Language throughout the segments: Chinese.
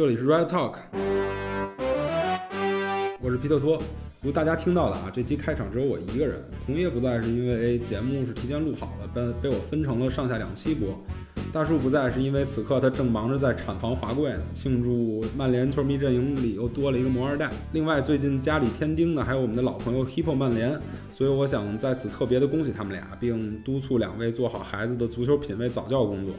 这里是 Red Talk，我是皮特托。如大家听到的啊，这期开场只有我一个人，同业不在是因为节目是提前录好的，被被我分成了上下两期播。大树不在是因为此刻他正忙着在产房华贵呢，庆祝曼联球迷阵营里又多了一个摩二代。另外，最近家里添丁的还有我们的老朋友 Hippo 曼联，所以我想在此特别的恭喜他们俩，并督促两位做好孩子的足球品味早教工作。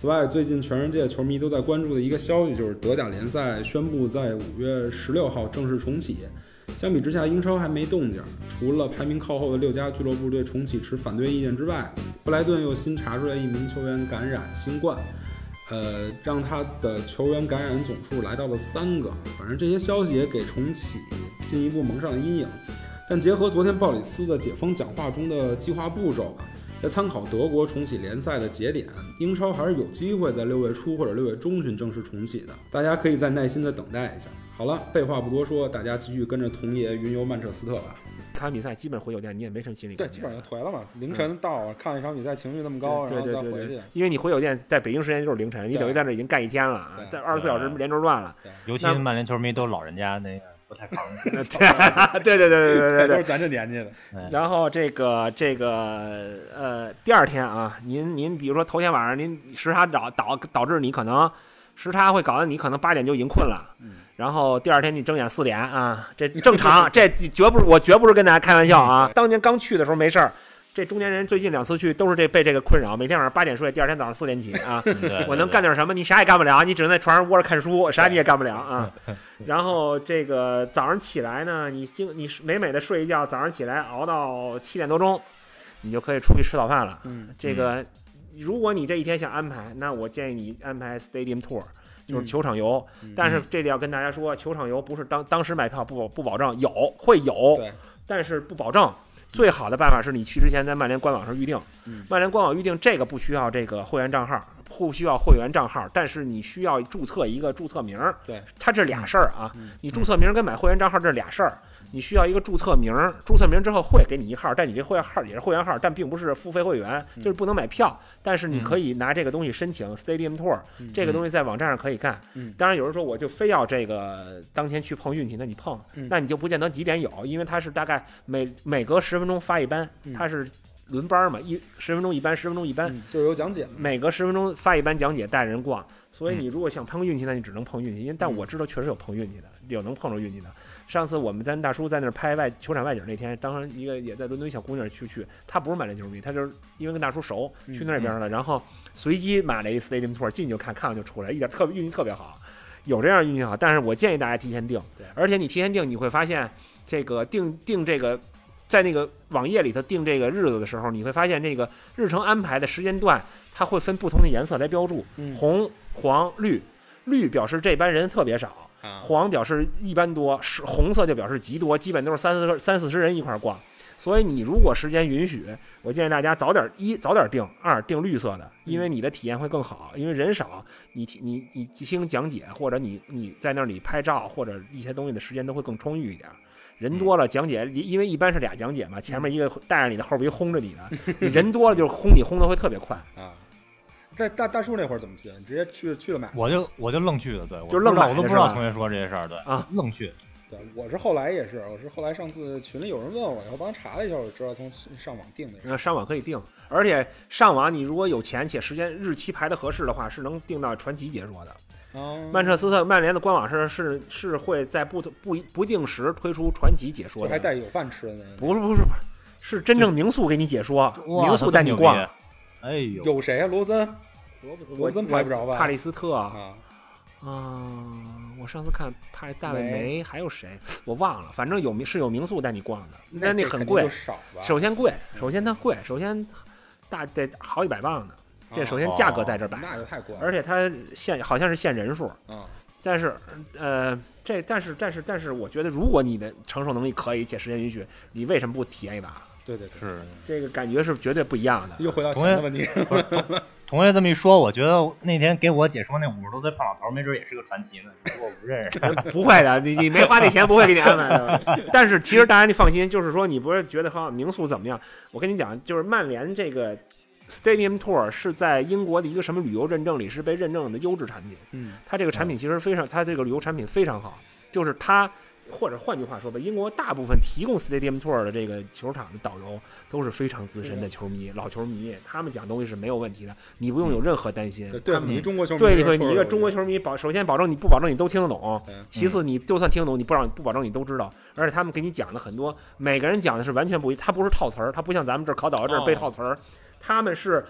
此外，最近全世界球迷都在关注的一个消息就是德甲联赛宣布在五月十六号正式重启。相比之下，英超还没动静。除了排名靠后的六家俱乐部对重启持反对意见之外，布莱顿又新查出来一名球员感染新冠，呃，让他的球员感染总数来到了三个。反正这些消息也给重启进一步蒙上了阴影。但结合昨天鲍里斯的解封讲话中的计划步骤吧。在参考德国重启联赛的节点，英超还是有机会在六月初或者六月中旬正式重启的。大家可以再耐心的等待一下。好了，废话不多说，大家继续跟着童爷云游曼彻斯特吧。看完比赛基本回酒店，你也没什么心理。对，基本上就颓了嘛。凌晨到看一场比赛，情绪那么高，然后再回去。因为你回酒店，在北京时间就是凌晨，你等于在那已经干一天了啊，在二十四小时连轴转了。尤其曼联球迷都老人家那。不太扛，对对对对对对对，都是咱这年纪的。然后这个这个呃，第二天啊，您您比如说头天晚上您时差导导导致你可能时差会搞得你可能八点就已经困了，然后第二天你睁眼四点啊，这正常，这绝不是我绝不是跟大家开玩笑啊。当年刚去的时候没事儿。这中年人最近两次去都是这被这个困扰，每天晚上八点睡，第二天早上四点起啊！我能干点什么？你啥也干不了，你只能在床上窝着看书，啥你也干不了啊！然后这个早上起来呢，你经你美美的睡一觉，早上起来熬到七点多钟，你就可以出去吃早饭了。嗯，这个如果你这一天想安排，那我建议你安排 stadium tour，就是球场游。但是这里要跟大家说，球场游不是当当时买票不不保证有会有，但是不保证。最好的办法是你去之前在曼联官网上预定，曼联官网预定这个不需要这个会员账号，不需要会员账号，但是你需要注册一个注册名儿。对，它这俩事儿啊，你注册名跟买会员账号这俩事儿。你需要一个注册名，注册名之后会给你一号，但你这会员号也是会员号，但并不是付费会员，就是不能买票。但是你可以拿这个东西申请 Stadium Tour，这个东西在网站上可以看。当然有人说我就非要这个当天去碰运气，那你碰，那你就不见得几点有，因为它是大概每每隔十分钟发一班，它是轮班嘛，一十分钟一班，十分钟一班，就有讲解，每隔十分钟发一班讲解，带人逛。所以你如果想碰运气，那你只能碰运气。因为但我知道确实有碰运气的，有能碰着运气的。上次我们咱大叔在那儿拍外球场外景那天，当时一个也在伦敦小姑娘去去，她不是曼联球迷，她就是因为跟大叔熟，去那边了，然后随机买了一 stadium tour，进去就看看完就出来，一点特别运气特别好，有这样运气好。但是我建议大家提前订，而且你提前订，你会发现这个订订这个在那个网页里头订这个日子的时候，你会发现那个日程安排的时间段，它会分不同的颜色来标注，红、黄、绿，绿表示这班人特别少。黄表示一般多，是红色就表示极多，基本都是三四三四十人一块逛。所以你如果时间允许，我建议大家早点一早点定，二定绿色的，因为你的体验会更好。因为人少，你你你听讲解或者你你在那里拍照或者一些东西的时间都会更充裕一点。人多了讲解，因为一般是俩讲解嘛，前面一个带着你的，后边一轰着你的，你人多了就是轰你轰的会特别快 啊。在大大树那会儿怎么去？你直接去去了买？我就我就愣去的，对，就愣我都不知道同学说这些事儿，对啊，愣去。对，我是后来也是，我是后来上次群里有人问我，然后帮查了一下，我知道从上网订的。那上网可以订，而且上网你如果有钱且时间日期排的合适的话，是能订到传奇解说的。哦，曼彻斯特曼联的官网是是是会在不不不定时推出传奇解说的，还带有饭吃的呢？不是不是不是，是真正民宿给你解说，民宿带你逛。哎呦，有谁啊？罗森。罗森拍不着吧？帕里斯特啊，啊，我上次看帕大卫梅，还有谁我忘了，反正有是有民宿带你逛的，那那很贵。首先贵，首先它贵，首先大得好几百磅呢。这首先价格在这摆，那就太贵。而且它限好像是限人数，但是呃，这但是但是但是，我觉得如果你的承受能力可以且时间允许，你为什么不体验一把？对对是这个感觉是绝对不一样的。又回到钱的问题。同学这么一说，我觉得那天给我解说那五十多岁胖老头，没准也是个传奇呢。我不认识，不会的，你你没花那钱，不会给你安排的。但是其实大家你放心，就是说你不是觉得哈民宿怎么样？我跟你讲，就是曼联这个 Stadium Tour 是在英国的一个什么旅游认证里是被认证的优质产品。嗯它这个产品其实非常，它这个旅游产品非常好，就是它，或者换句话说吧，英国大部分提供 Stadium Tour 的这个球场的导游都是非常资深的球迷、老球迷，他们讲东西是没有问题的，你不用有任何担心。对你中国球迷对你一个中国球迷保，首先保证你不保证你都听得懂，其次你就算听得懂，你不让不保证你都知道，而且他们给你讲的很多，每个人讲的是完全不一，他不是套词儿，他不像咱们这儿考导游这儿背哦套词儿，他们是。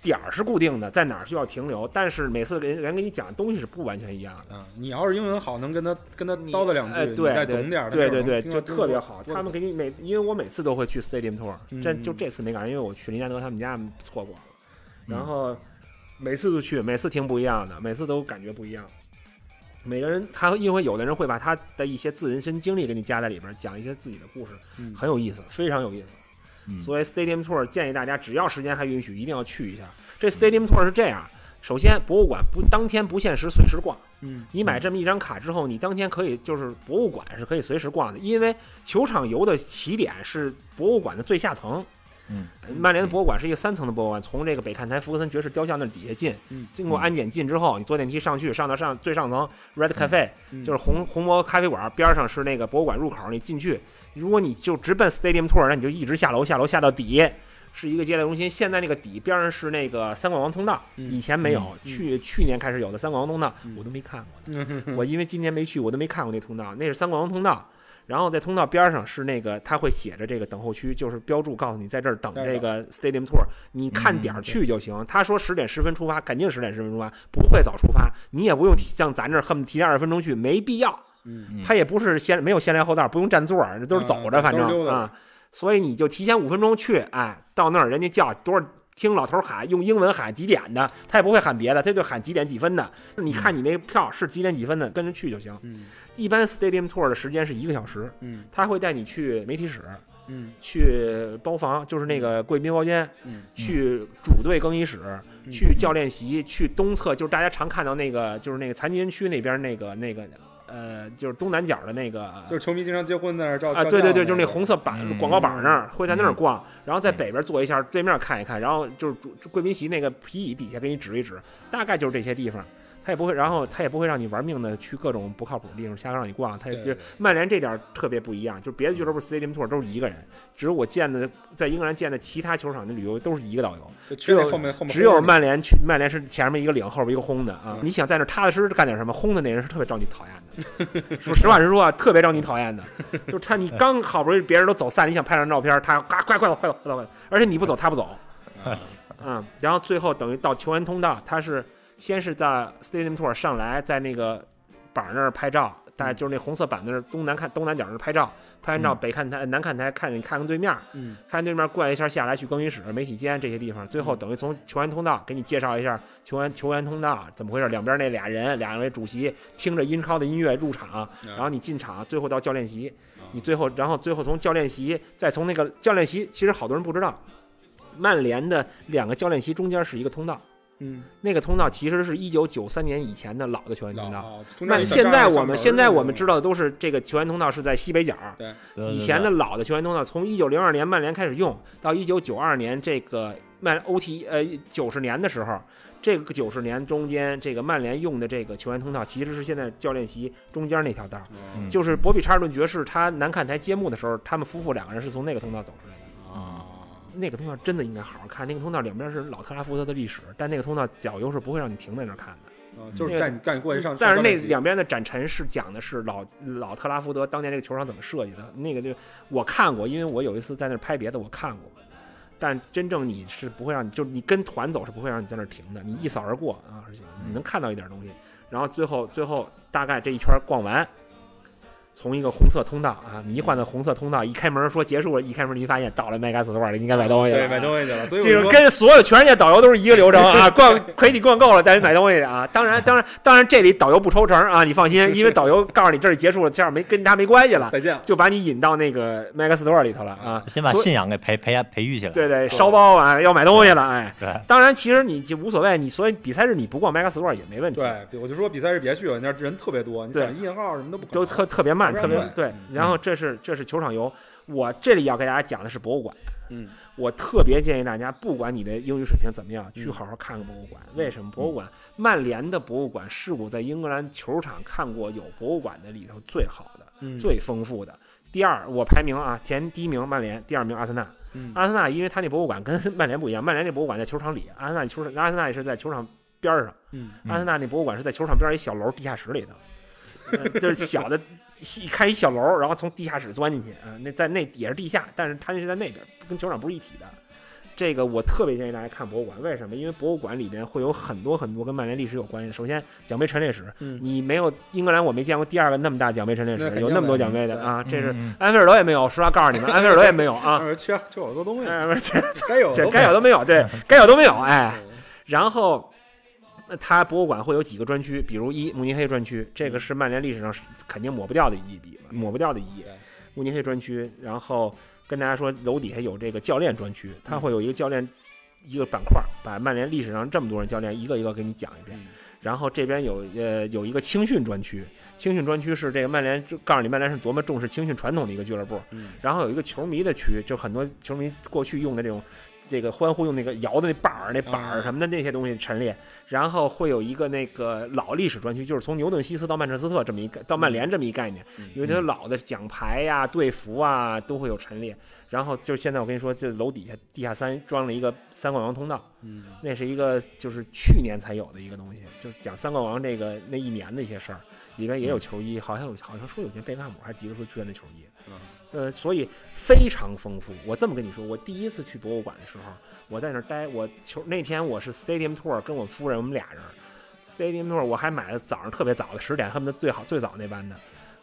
点儿是固定的，在哪儿需要停留，但是每次人人给你讲的东西是不完全一样的。啊，你要是英文好，能跟他跟他叨叨两句，对对再懂点儿，对对对，就特别好。他们给你每，因为我每次都会去 Stadium Tour，嗯这就这次没赶上，因为我去林加德他们家错过了。嗯然后每次都去，每次听不一样的，每次都感觉不一样。每个人他因为有的人会把他的一些自人生经历给你加在里边，讲一些自己的故事，嗯很有意思，非常有意思。嗯所以 Stadium Tour 建议大家只要时间还允许，一定要去一下。这 Stadium Tour 是这样，首先博物馆不当天不限时，随时逛。嗯你买这么一张卡之后，你当天可以就是博物馆是可以随时逛的，因为球场游的起点是博物馆的最下层。嗯，曼联的博物馆是一个三层的博物馆，从这个北看台福克森爵士雕像那底下进，嗯经过安检进之后，你坐电梯上去，上到上最上层 Red Cafe，、嗯就是红红魔咖啡馆边上是那个博物馆入口，你进去，如果你就直奔 Stadium Tour，那你就一直下楼，下楼下到底。是一个接待中心，现在那个底边上是那个三冠王通道，嗯以前没有，嗯去去年开始有的三冠王通道，嗯我都没看过。嗯 我因为今年没去，我都没看过那通道，那是三冠王通道。然后在通道边上是那个，他会写着这个等候区，就是标注告诉你在这儿等这个 Stadium Tour，你看点儿去就行。他说十点十分出发，肯定十点十分出发，不会早出发。你也不用像咱这儿恨不得提前二十分钟去，没必要。嗯。他也不是先没有先来后到，不用占座儿，都是走着，啊反正啊，所以你就提前五分钟去，哎，到那儿人家叫多少。听老头喊，用英文喊几点的，他也不会喊别的，他就喊几点几分的。你看你那票是几点几分的，跟着去就行。嗯。一般 Stadium Tour 的时间是一个小时，嗯。他会带你去媒体室，嗯。去包房，就是那个贵宾包间，嗯。去主队更衣室，嗯。去教练席，去东侧，就是大家常看到那个，就是那个残疾人区那边那个那个呃，就是东南角的那个。就是球迷经常结婚在那儿照啊，对对对，就是那红色板、嗯广告板那儿，会在那儿嗯逛，然后在北边坐一下，对面看一看，然后就是主贵宾席那个皮椅底下给你指一指，大概就是这些地方。他也不会，然后他也不会让你玩命的去各种不靠谱的地方瞎让你逛。他也就曼联这点儿特别不一样，就别的俱乐部 Stadium Tour 都是一个人，只有我见的在英格兰见的其他球场的旅游都是一个导游，只有后面后面只有曼联去曼联是前面一个领，后边一个轰的啊嗯。你想在那踏踏实实干点什么，轰的那人是特别招你讨厌的。说实话实说啊，特别招你讨厌的，就是他你刚好不容易别人都走散，你想拍张照片，他嘎快快走快走快走而且你不走他不走，啊 嗯，然后最后等于到球员通道，他是先是在 Stadium Tour 上来，在那个板儿那儿拍照，大概就是那红色板那儿东南看东南角那儿拍照，拍完照嗯。北看台南看台看你看看对面，嗯。看对面过一下下来去更衣室、媒体间这些地方，最后等于从球员通道给你介绍一下球员球员通道怎么回事，两边那俩人，俩位主席听着英超的音乐入场，然后你进场，最后到教练席，你最后然后最后从教练席再从那个教练席，其实好多人不知道，曼联的两个教练席中间是一个通道，嗯，那个通道其实是一九九三年以前的老的球员通道。那现在我们现在我们知道的都是这个球员通道是在西北角，对。对以前的老的球员通道，从一九零二年曼联开始用，到一九九二年这个曼 OT 呃九十年的时候，这个九十年中间这个曼联用的这个球员通道，其实是现在教练席中间那条道，嗯。就是博比查尔顿爵士他南看台揭幕的时候，他们夫妇两个人是从那个通道走出来的。啊，那个通道真的应该好好看，那个通道两边是老特拉福德的历史，但那个通道导游是不会让你停在那儿看的。啊就是带你带你过去上，但是那两边的展陈是讲的是老老特拉福德当年这个球场怎么设计的，那个就我看过，因为我有一次在那儿拍别的，我看过。但真正你是不会让你，就是你跟团走是不会让你在那儿停的，你一扫而过啊，而且你能看到一点东西。然后最后最后大概这一圈逛完，从一个红色通道啊，迷幻的红色通道一开门说结束了，一开门你发现到了麦加斯托尔了，应该买东西了啊，对买东西去了，所以就是跟所有全世界导游都是一个流程啊，逛 陪你逛够了，带你买东西去啊。当然，当然，当然，这里导游不抽成啊，你放心，因为导游告诉你这里结束了，这样没跟他没关系了，再见，就把你引到那个 Mega Store 里头了啊。先把信仰给培培培育起来。对对，烧包啊，要买东西了，哎。对，当然，其实你就无所谓，你所以比赛日你不逛 Mega Store 也没问题，对，我就说比赛日别去了，那人特别多，你想印号什么都不可都特特别慢，特别对。然后这是这是球场游，我这里要给大家讲的是博物馆。嗯我特别建议大家，不管你的英语水平怎么样，去嗯好好看个博物馆。为什么？博物馆，曼联的博物馆是我在英格兰球场看过有博物馆的里头最好的、嗯最丰富的。第二，我排名啊，前第一名曼联，第二名阿森纳。嗯阿森纳因为他那博物馆跟 曼联不一样，曼联那博物馆在球场里，阿森纳球场阿森纳也是在球场边儿上，嗯嗯阿森纳那博物馆是在球场边儿一小楼地下室里头，呃就是小的，一开一小楼，然后从地下室钻进去啊、那在那也是地下，但是它那是在那边，跟球场不是一体的。这个我特别建议大家看博物馆，为什么？因为博物馆里边会有很多很多跟曼联历史有关系的。首先，奖杯陈列室，嗯你没有英格兰，我没见过第二个那么大奖杯陈列室，那有那么多奖杯的啊！这是嗯安菲尔德也没有，实话告诉你们，安菲尔德也没有啊。缺缺好多东西，哎不是这该有的 这该有都没有，对，该有都没有，哎。然后，呃它博物馆会有几个专区，比如一慕尼黑专区，这个是曼联历史上是肯定抹不掉的一笔，抹不掉的一页。慕尼黑专区，然后跟大家说，楼底下有这个教练专区，它会有一个教练一个板块，把曼联历史上这么多人教练一个一个给你讲一遍。嗯然后这边有呃有一个青训专区，青训专区是这个曼联就告诉你曼联是多么重视青训传统的一个俱乐部。嗯然后有一个球迷的区，就很多球迷过去用的这种这个欢呼用那个摇的那板儿、那板儿啊什么的那些东西陈列。然后会有一个那个老历史专区，就是从牛顿西斯到曼彻斯特这么一个到曼联这么一概念，嗯因为它老的奖牌呀、队服啊都会有陈列。然后就是现在我跟你说，这楼底下地下三装了一个三冠王通道，嗯。那是一个就是去年才有的一个东西，就是讲三冠王这个那一年的一些事儿，里边也有球衣，好像有好像说有件贝克汉姆还是吉克斯捐的球衣，嗯呃，所以非常丰富。我这么跟你说，我第一次去博物馆的时候，我在那儿待，我球那天我是 Stadium Tour 跟我夫人我们俩人，Stadium Tour 我还买了早上特别早的十点，恨不得最好最早那班的。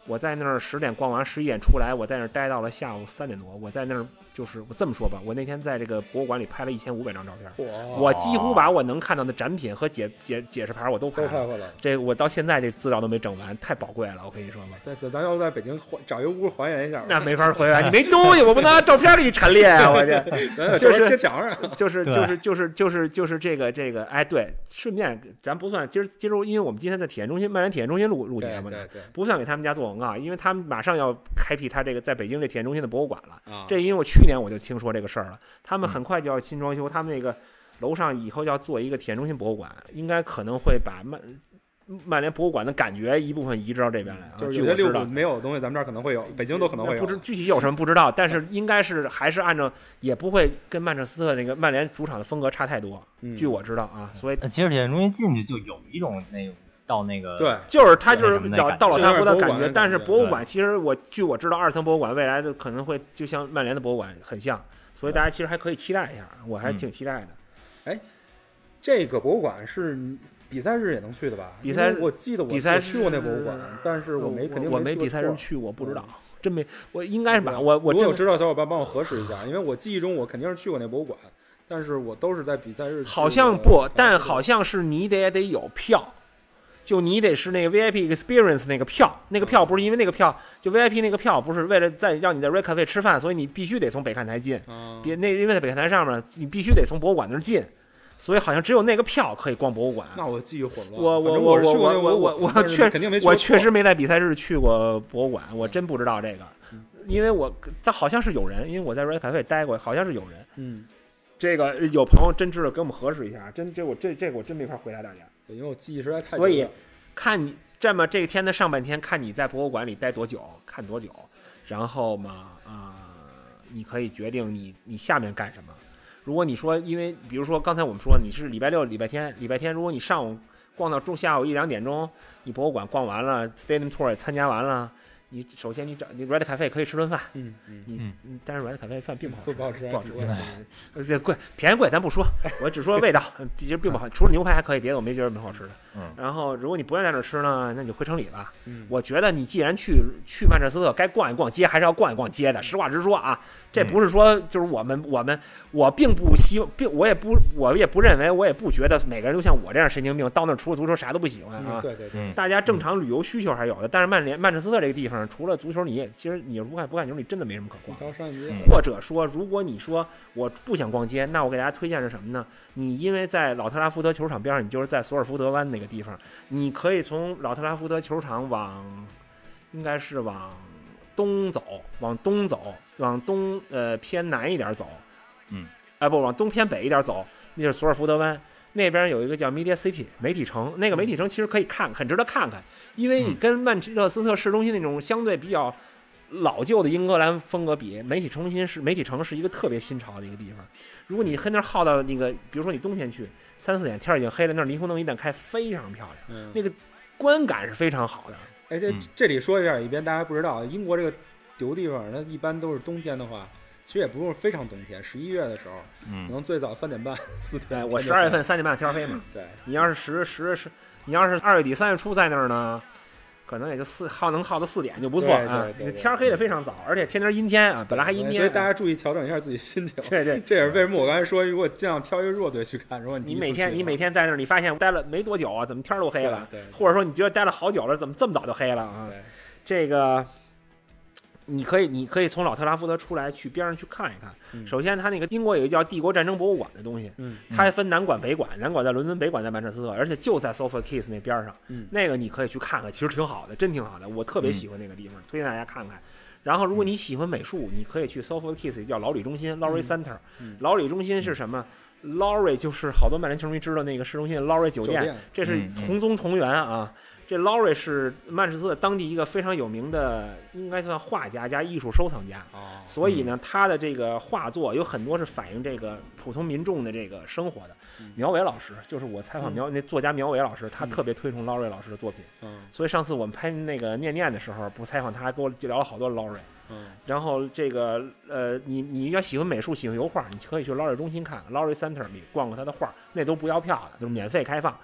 我在那儿十点逛完，十一点出来，我在那儿待到了下午三点多。我在那儿就是我这么说吧，我那天在这个博物馆里拍了一千五百张照片。我几乎把我能看到的展品和解解解释牌我都拍了。都拍回来了。这我到现在这资料都没整完，太宝贵了，我跟你说吧。在咱咱要在北京还找一个屋还原一下，那没法还原，你没东西，我不能拿照片给你陈列啊！我这 就是贴墙上。就是就是就是就是就是这个这个，哎，对，顺便咱不算今儿今儿，因为我们今天在体验中心曼联体验中心录录节目呢，对对不算给他们家做广告，因为他们马上要开辟他这个在北京这体验中心的博物馆了。啊，这因为我去年我就听说这个事儿了，他们很快就要新装修，他们那个楼上以后要做一个体验中心博物馆，应该可能会把曼曼联博物馆的感觉一部分移植到这边来啊。就是有些六没有的东西，咱们这儿可能会有，北京都可能会有。不知具体有什么不知道，但是 应该是还是按照，也不会跟曼彻斯特那个曼联主场的风格差太多。嗯据我知道啊，所以呃其实体验中心进去就有一种那个到那个对，就是他就是到到老三福的感觉，但是博物馆其实我据我知道，二层博物馆未来的可能会就像曼联的博物馆很像，所以大家其实还可以期待一下，我还嗯挺期待的。哎这个博物馆是比赛日也能去的吧？比赛日我记得我比赛我去过那博物馆，但是我没肯定我没比赛日去，我不知道嗯，真没，我应该是吧，我我真如果有知道小伙伴帮我核实一下，因为我记忆中我肯定是去过那博物馆，但是我都是在比赛日。好像不，但好像是你得也得有票。就你得是那个 VIP experience 那个票，那个票不是因为那个票，就 VIP 那个票不是为了在让你在 Red Cafe 吃饭，所以你必须得从北看台进。啊，别那因为在北看台上面，你必须得从博物馆那儿进，所以好像只有那个票可以逛博物馆。那我记忆混乱。我我我我我我确肯定没我确实没在比赛日去过博物馆，我真不知道这个，因为我他好像是有人，因为我在 Red Cafe 待过，好像是有人。嗯，这个有朋友真知道，给我们核实一下，真这我这这个我真没法回答大家。对因为我记忆实在太久所以了看你这么这一天的上半天，看你在博物馆里待多久，看多久，然后嘛啊、你可以决定你你下面干什么。如果你说，因为比如说刚才我们说你是礼拜六、礼拜天、礼拜天，如果你上午逛到中下午一两点钟，你博物馆逛完了，Stadium Tour 也参加完了，你首先你找你 Red Cafe 可以吃顿饭，嗯嗯，你嗯嗯但是 Red Cafe 饭并不好吃，不不好吃，不好吃挺贵的呃，这贵便宜贵咱不说，我只说味道，嗯其实并不好，除了牛排还可以，别的我没觉得什么好吃的。嗯然后如果你不愿意在这吃呢，那你就回城里吧。嗯我觉得你既然去去曼彻斯特，该逛一逛街还是要逛一逛街的。实话实说啊，这嗯不是说就是我们我们我并不希望，并我也不我也不认为，我也不觉得每个人都像我这样神经病，到那儿除了足球啥都不喜欢啊嗯。对对对，嗯大家正常旅游需求还是有的，但是曼联曼彻斯特这个地方，除了足球，你也其实你不看不看球，你真的没什么可逛。或者说，如果你说我不想逛街，那我给大家推荐是什么呢？你因为在老特拉福德球场边上，你就是在索尔福德湾那个地方，你可以从老特拉福德球场往，应该是往东走，往东走，往东呃偏南一点走，嗯，哎不，往东偏北一点走，那就是索尔福德湾。那边有一个叫 Media City 媒体城，那个媒体城其实可以看，很值得看看，因为你嗯跟曼彻斯特市中心那种相对比较老旧的英格兰风格比，媒体中心是媒体城是一个特别新潮的一个地方。如果你跟那儿耗到那个，比如说你冬天去，三四点天儿已经黑了，那儿霓虹灯一旦开，非常漂亮，嗯，那个观感是非常好的。哎，这嗯这里说一下，以便大家不知道，英国这个丢地方，它一般都是冬天的话，其实也不是非常冬天，十一月的时候，可嗯能最早三点半、四点。对我十二月份三点半天儿黑嘛，对，你要是十十十，你要是二月底三月初在那儿呢，可能也就四耗能耗到四点就不错啊。对天儿黑的非常早，而且天天阴天啊，本来还阴天，所以大家注意调整一下自己心情。对对。这也是为什么我刚才说，如果尽量挑一个弱队去看。如果你每天你每天天在那儿，你发现待了没多久啊，怎么天儿都黑了？对对或者说你觉得待了好久了，怎么这么早就黑了啊？对这个你可以，你可以从老特拉福德出来，去边上去看一看。嗯首先，它那个英国有一个叫帝国战争博物馆的东西，嗯它还分南馆北馆，南馆在伦敦，北馆在曼彻斯特，而且就在 Sofa Kiss 那边上。嗯那个你可以去看看，其实挺好的，真挺好的，我特别喜欢那个地方，推荐大家看看。然后，如果你喜欢美术，你可以去 Sofa Kiss，叫老李中心 （Lowry 嗯 Center）。嗯劳里中心是什么？Lowry 就是好多曼联球迷知道那个市中心的 Lowry 酒店，这是同宗同源啊。这 Laurie 是曼彻斯特当地一个非常有名的，应该算画家加艺术收藏家。哦，所以呢，他的这个画作有很多是反映这个普通民众的这个生活的嗯。苗伟老师就是我采访苗那作家苗伟老师，他嗯特别推崇 Laurie 老师的作品。嗯所以上次我们拍那个念念的时候，不采访他，还跟我聊了好多劳瑞。嗯然后这个呃，你你要喜欢美术，喜欢油画，你可以去 Laurie 中心看，Laurie Center 里逛逛他的画，那都不要票的，就是免费开放。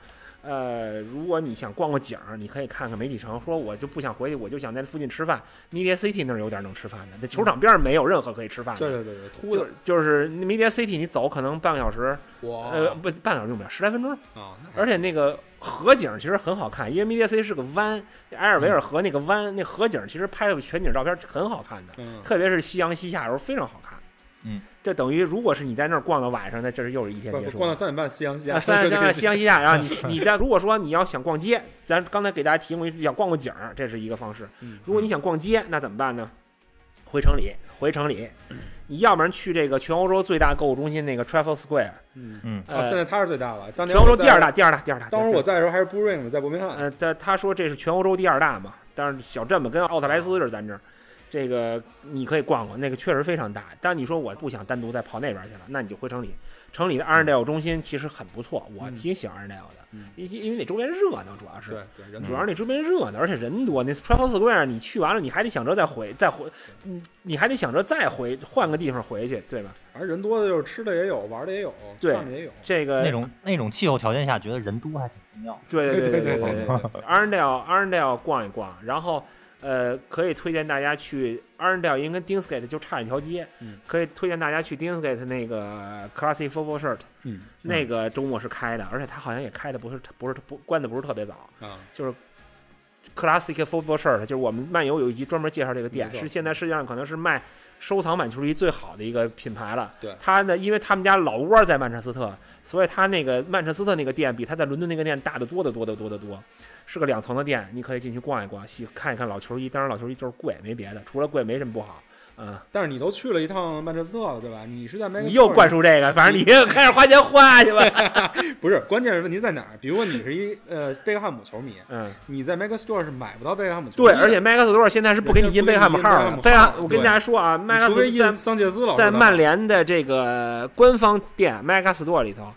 呃，如果你想逛个景儿，你可以看看媒体城。说我就不想回去，我就想在附近吃饭。Media City 那儿有点能吃饭的，那球场边上没有任何可以吃饭的。对对对对，秃就是 Media City，你走可能半个小时，呃，不，半个小时用不了，十来分钟。啊，而且那个河景其实很好看，因为 Media City 是个湾，埃尔维尔河那个湾，那河景其实拍的全景照片很好看的，嗯特别是夕阳西下的时候非常好看。嗯，这等于如果是你在那儿逛到晚上，那这是又是一天结束了。逛到三点半，夕阳西下，啊，三点半夕阳西下，然后你 你在如果说你要想逛街，咱刚才给大家提供一想逛个景儿，这是一个方式。嗯如果你想逛街，那怎么办呢？回城里，回城里，你要不然去这个全欧洲最大购物中心那个 Trafford Square，嗯，嗯哦，现在他是最大了，当年全欧洲第二大，。第二大，第二大。当时我在的时候还是 Ring 呢，在伯明翰。呃，他他说这是全欧洲第二大嘛，但是小镇嘛跟奥特莱斯是咱这儿，这个你可以逛逛，那个确实非常大。但你说我不想单独再跑那边去了，那你就回城里。城里的 a r n d a l e 中心其实很不错，我挺喜欢 a r n d a l e 的，因、因为那周边热闹，主要是对,对主要是那周边热闹，而且人多。那 Travel S 公园你去完了，你还得想着再回再回，你你还得想着再回换个地方回去，对吧？反正人多的就是吃的也有，玩的也有，对，也有这个那种那种气候条件下，觉得人多还挺重要。对对对对对 a r n d a l e a r n d a l e 逛一逛，然后。呃，可以推荐大家去 Arndale，因为跟 Dinsgate 就差一条街，嗯。可以推荐大家去 Dinsgate 那个 Classic Football Shirt，嗯那个周末是开的，而且它好像也开的不是不是不关的不是特别早，啊，就是 Classic Football Shirt，就是我们漫游有一集专门介绍这个店，是现在世界上可能是卖收藏版球衣最好的一个品牌了。对。它呢，因为他们家老窝在曼彻斯特，所以它那个曼彻斯特那个店比他在伦敦那个店大得多得多得多得多，是个两层的店，你可以进去逛一逛，细看一看老球衣。当然，老球衣就是贵，没别的，除了贵没什么不好。嗯，但是你都去了一趟曼彻斯特了，对吧？你是在你又灌输这个，反正你开始花钱花去吧。不是，关键是问题在哪儿？比如说你是一呃贝克汉姆球迷，嗯，你在 Mega Store 是买不到贝克汉姆球衣对，而且麦克斯多尔现在是不给你印贝克汉姆号了。人家不给贝克汉，你印贝克汉姆号我跟大家说啊，麦克斯在印桑切斯老在曼联的这个官方店 Mega Store 里头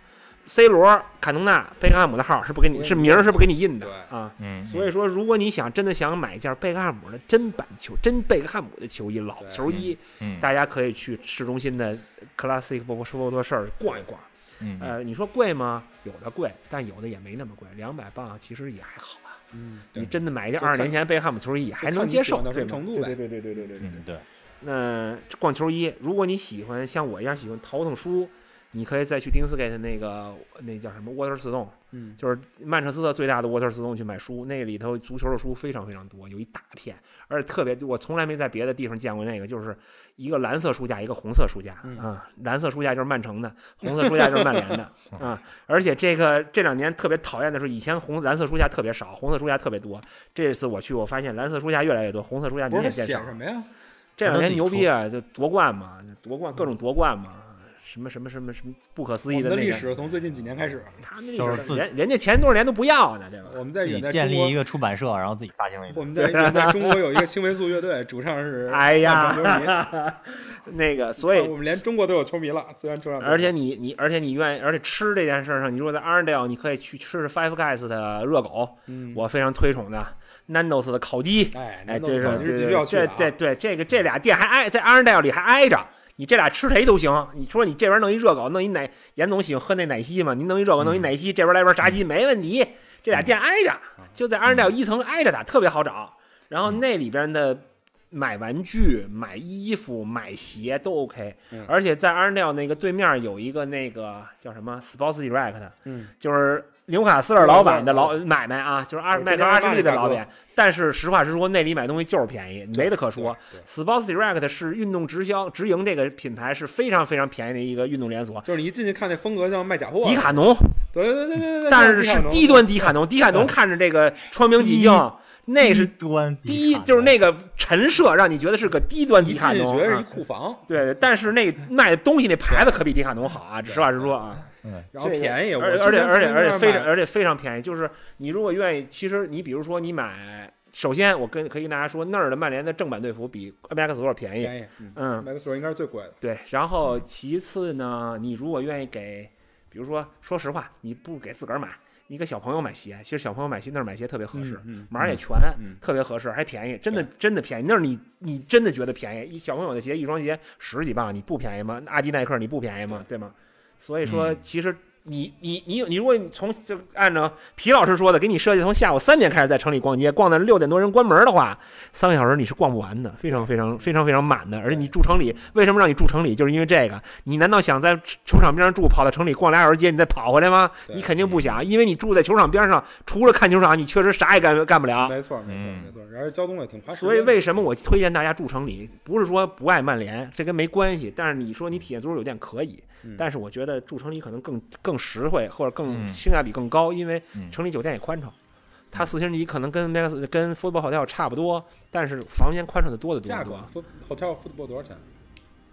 ，C 罗、坎通纳、贝克汉姆的号是不给你，是名儿是不给你印的啊。嗯，所以说，如果你想真的想买一件贝克汉姆的真版球、真贝克汉姆的球衣、老球衣，嗯大家可以去市中心的 Classic 波波说波多事儿逛一逛。嗯呃，你说贵吗？有的贵，但有的也没那么贵，两百磅其实也还好啊。嗯，你真的买一件二十年前贝克汉姆球衣也还能接受，到什对吗么程度呗对对对对对对对对，那逛球衣，如果你喜欢像我一样喜欢淘腾书，你可以再去丁斯盖特那个那叫什么 Waterstone，嗯。就是曼彻斯特最大的 Waterstone 去买书，那里头足球的书非常非常多，有一大片，而且特别，我从来没在别的地方见过那个，就是一个蓝色书架，一个红色书架嗯啊，蓝色书架就是曼城的，红色书架就是曼联的 啊，而且这个这两年特别讨厌的是，以前红蓝色书架特别少，红色书架特别多，这次我去我发现蓝色书架越来越多，红色书架不明显减少。什么呀？这两？年牛逼啊，就夺冠嘛，夺冠各种夺冠嘛，什么什么什么什么不可思议的历那个，史从最近几年开始，他们那就是自历史人人家前多少年都不要呢，对吧？我们在自己远在建立一，个出版社，然后自己发行一个。我们在远在中国有一个青霉素乐队，主唱是 哎呀，那个，所以我们连中国都有球迷了，虽然球场而且你你而且你愿意，而且吃这件事上，你如果在 Arndale，你可以去吃吃 Five Guys 的热狗，嗯，我非常推崇的 Nando's 的烤鸡，哎，哎，这是这这对这个这俩店还挨在 Arndale 里还挨着，你这俩吃谁都行。你说你这边弄一热狗，弄一奶，严总喜欢喝那奶昔嘛？您弄一热狗，弄一奶昔，这边来边炸鸡，没问题。这俩店挨着，就在 Arndale 一层挨着打，特别好找。然后那里边的买玩具、买衣服、买鞋都 OK，、嗯而且在 Arndale 那个对面有一个那个叫什么 Sports Direct，嗯，就是纽卡斯尔老板的老买卖啊，就是阿就是麦克阿什利的老板。但是实话实说，那里买东西就是便宜，没得可说。Sports Direct 是运动直销直营这个品牌是非常非常便宜的一个运动连锁。就是你一进去看那风格像卖假货，迪卡侬，对对对对对对，但是是低端迪卡侬，迪卡侬看着这个窗明几净，那是端低，就是那个陈设让你觉得是个低端迪卡侬。觉得是一啊库房，对，但是那卖的东西那牌子可比迪卡侬好啊，实话实说啊。然后便宜，我而而且而且而且非常而且非常便宜，就是你如果愿意，其实你比如说你买，首先我跟可以跟大家说，那儿的曼联的正版队服比 MX 多少便宜，便宜，嗯，嗯，麦克索应该是最贵的，对。然后其次呢，你如果愿意给，比如说说实话，你不给自个儿买，你给小朋友买鞋，其实小朋友买鞋那儿买鞋特别合适，嗯，码儿也全，嗯特别合适，还便宜，真的真的便宜。那儿你你真的觉得便宜？一小朋友的鞋，一双鞋十几磅，你不便宜吗？阿迪耐克你不便宜吗？对吗？所以说，嗯其实你你你你，如果你从就按照皮老师说的，给你设计从下午三点开始在城里逛街，逛到六点多人关门的话，三个小时你是逛不完的，非常非常非常非常满的。而且你住城里，为什么让你住城里？就是因为这个。你难道想在球场边上住，跑到城里逛俩小时街，你再跑回来吗？你肯定不想，因为你住在球场边上，除了看球场，你确实啥也干干不了。没错没错嗯没错，然而且交通也挺花时间，所以为什么我推荐大家住城里？不是说不爱曼联，这跟没关系。但是你说你体验足球酒店可以，嗯但是我觉得住城里可能更更实惠，或者更嗯性价比更高，因为嗯城里酒店也宽敞。它四星级可能跟 Max 跟 Football Hotel 差不多，但是房间宽敞的多得多价格 hotel football 多少钱？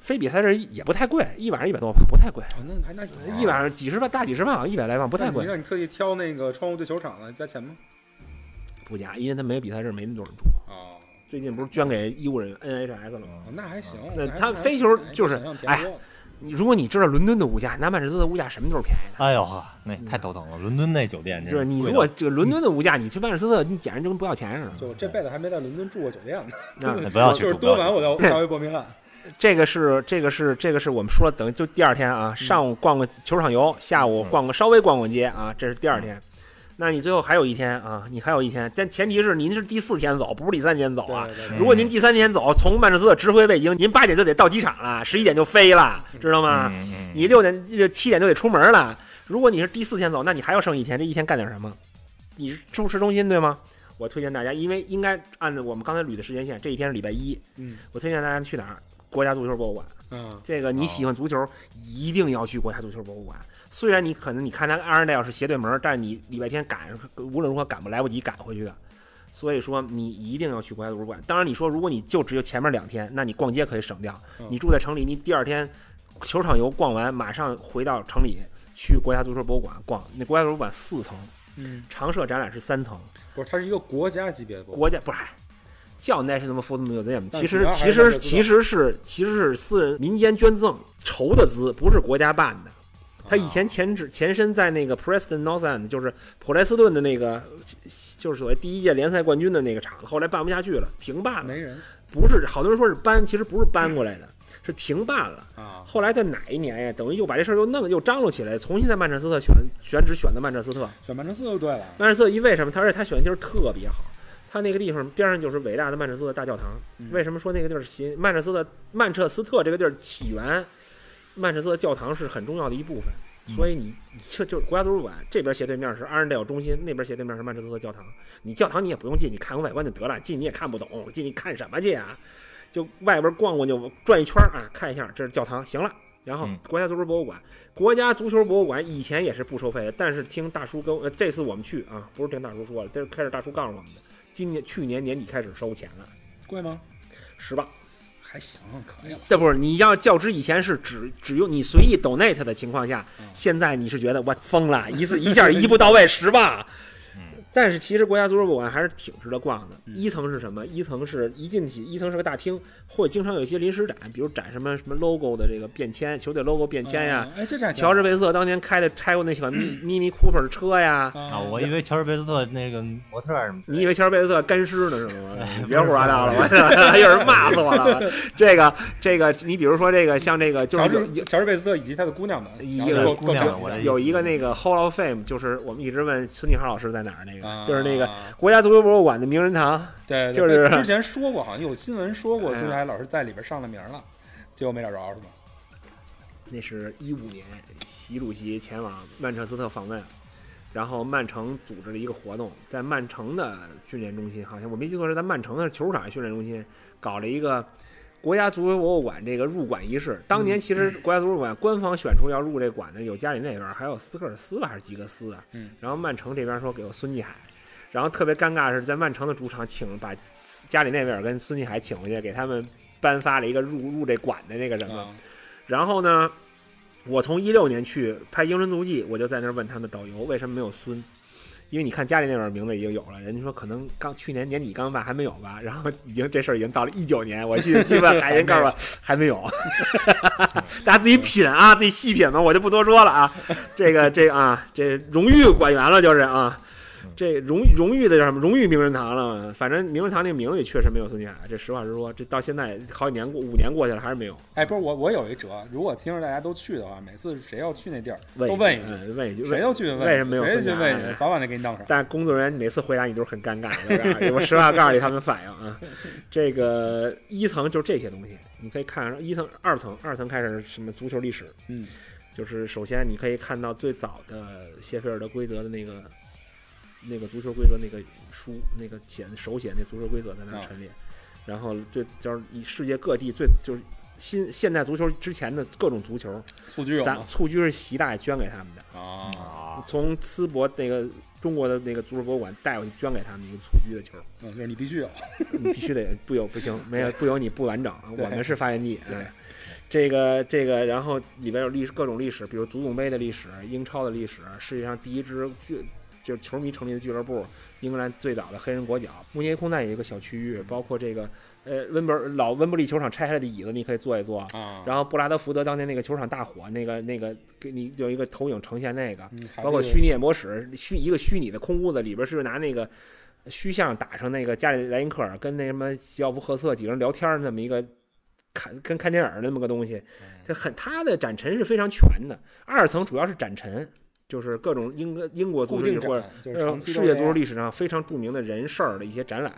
非比赛日也不太贵，一晚上一百多，不太贵，哦，那还那一晚上几十万大几十万，一百来万不太贵，那你让你特意挑那个窗户对球场的加钱吗？不加，因为它没有比赛日没那么多人住。哦，最近不是捐给医务人员 NHS 了吗？哦那还行，那他飞球就是想象便宜多了你如果你知道伦敦的物价，南曼彻斯特的物价什么都是便宜的。哎呦呵，那太头疼了。伦敦那酒店就是你如果这个伦敦的物价，你去曼彻斯特，你简直就跟不要钱似的。就我这辈子还没在伦敦住过酒店呢，那 那不要去就是多晚我就稍微伯明翰。这个是这个是这个是我们说等于就第二天啊，上午逛个球场游，下午逛个稍微逛逛街啊，这是第二天。那你最后还有一天啊，你还有一天，但前提是您是第四天走，不是第三天走啊。对对对如果您第三天走，从曼彻斯特直飞北京，您八点就得到机场了，十一点就飞了，知道吗？嗯嗯你六点就七点就得出门了。如果你是第四天走，那你还要剩一天，这一天干点什么？你是住市中心对吗？我推荐大家，因为应该按照我们刚才捋的时间线，这一天是礼拜一，嗯我推荐大家去哪儿？国家足球博物馆。嗯，这个你喜欢足球，一定要去国家足球博物馆。虽然你可能你看他阿尔代尔是斜对门，但是你礼拜天赶无论如何赶不来不及赶回去的。所以说你一定要去国家足球馆。当然你说如果你就只有前面两天，那你逛街可以省掉嗯。你住在城里，你第二天球场游逛完，马上回到城里去国家足球博物馆逛。那国家博物馆四层，嗯，常设展览是三层，不是，它是一个国家级别的博物国家不是。叫 National Football Museum，其实其实其实是其实是私人民间捐赠筹的资，不是国家办的。他以前前指前身在那个 Preston North End，就是普莱斯顿的那个，就是所谓第一届联赛冠军的那个场子，后来办不下去了，停办了。没人不是，好多人说是搬，其实不是搬过来的，是停办了。啊，后来在哪一年呀？等于又把这事儿又弄又张罗起来，重新在曼彻斯特选选址选的曼彻斯特。选曼彻斯特就对了。曼彻斯特因为什么？他而且他选的地儿特别好，他那个地方边上就是伟大的曼彻斯特大教堂。嗯为什么说那个地儿起曼彻斯特曼彻斯特这个地儿起源？曼彻斯特教堂是很重要的一部分，所以你你就就是国家图书馆这边斜对面是阿尔代尔中心，那边斜对面是曼彻斯特教堂。你教堂你也不用进，你看个外观就得了，进你也看不懂，进去看什么去啊？就外边逛逛就转一圈儿啊，看一下这是教堂，行了。然后嗯国家足球博物馆，国家足球博物馆以前也是不收费的，但是听大叔跟呃这次我们去啊，不是听大叔说了，这是开始大叔告诉我们的，今年去年年底开始收钱了，贵吗？十磅，还行，可以了。这不是你要较之以前是只只用你随意 donate 的情况下，嗯现在你是觉得我疯了，一次一下一步到位十万。嗯但是其实国家足球博物馆还是挺值得逛的。嗯一层是什么？一层是一进去，一层是个大厅，会经常有一些临时展，比如展什么什么 logo 的这个便签，球队 logo 便签呀。乔治贝斯特当年开的拆过那款 Mini Cooper 车呀，啊啊，我以为乔治贝斯特那个模特你以为乔治贝斯特干尸呢是吗？你别胡说八道了，我 有人骂死我了。这个这个，你比如说这个像这个就是乔治乔治贝斯特以及他的姑娘们，一个姑娘有一个那个 Hall of Fame，就是我们一直问孙继航老师在哪儿那个，啊就是那个国家足球博物馆的名人堂。对，对就是之前说过，好像有新闻说过孙海老师在里边上了名了，结果没找着是吧？那是一五年，习主席前往曼彻斯特访问，然后曼城组织了一个活动，在曼城的训练中心，好像我没记错是在曼城的球场训练中心搞了一个国家足球博物馆这个入馆仪式。当年其实国家足球馆官方选出要入这馆的有加里内维尔，还有斯科尔斯吧，还是吉格斯啊？嗯然后曼城这边说给我孙继海，然后特别尴尬的是在曼城的主场请把加里内维尔跟孙继海请回去，给他们颁发了一个入入这馆的那个什么。啊，然后呢，我从一六年去拍《英伦足迹》，我就在那儿问他们导游为什么没有孙，因为你看家里那本名字已经有了，人家说可能刚去年年底刚办还没有吧，然后已经这事儿已经到了一九年，我去去问海人告诉我 还没有，大家自己品啊，自己细品吧，我就不多说了啊，这个这个啊，这荣誉馆员了就是啊。这荣誉荣誉的叫什么？荣誉名人堂了。反正名人堂那个名里确实没有孙继海。这实话实说，这到现在好几年过五年过去了，还是没有。哎，不是我，我有一辙，如果听着大家都去的话，每次谁要去那地儿，问都问一句，嗯问一句，谁要去问，为什么没有谁孙问一句，早晚得给你当上。但是工作人员每次回答你都是很尴尬的，我实话告诉你他们反应啊。这个一层就是这些东西，你可以看一层、二层，二层开始什么足球历史，嗯，就是首先你可以看到最早的谢菲尔德规则的那个那个足球规则那个书，那个写的手写那足球规则在那儿陈列，然后最就是以世界各地最就是新现代足球之前的各种足球，咱蹴鞠有吗？蹴鞠是习大爷捐给他们的。啊，啊，从淄博那个中国的那个足球博物馆带回去捐给他们一个蹴鞠的球，嗯，就是你必须有。你必须得不有不行，没有不有你不完整，我们是发源地。对哎这个这个，然后里边有历史各种历史，比如足总杯的历史、英超的历史，世界上第一支俱就是球迷成立的俱乐部，英格兰最早的黑人国脚。慕尼黑空难有一个小区域，包括这个呃温布尔老温布利球场拆下来的椅子，你可以坐一坐。啊，然后布拉德福德当年那个球场大火，那个那个给你有一个投影呈现那个，嗯包括虚拟演播室，虚一个虚拟的空屋子，里边是拿那个虚像打上那个加里莱因克尔跟那什么西奥夫赫瑟几个人聊天那么一个看跟看电影那么个东西，嗯这很它的展陈是非常全的。二层主要是展陈，就是各种英国英国足球或者，世界足球历史上非常著名的人事儿的一些展览，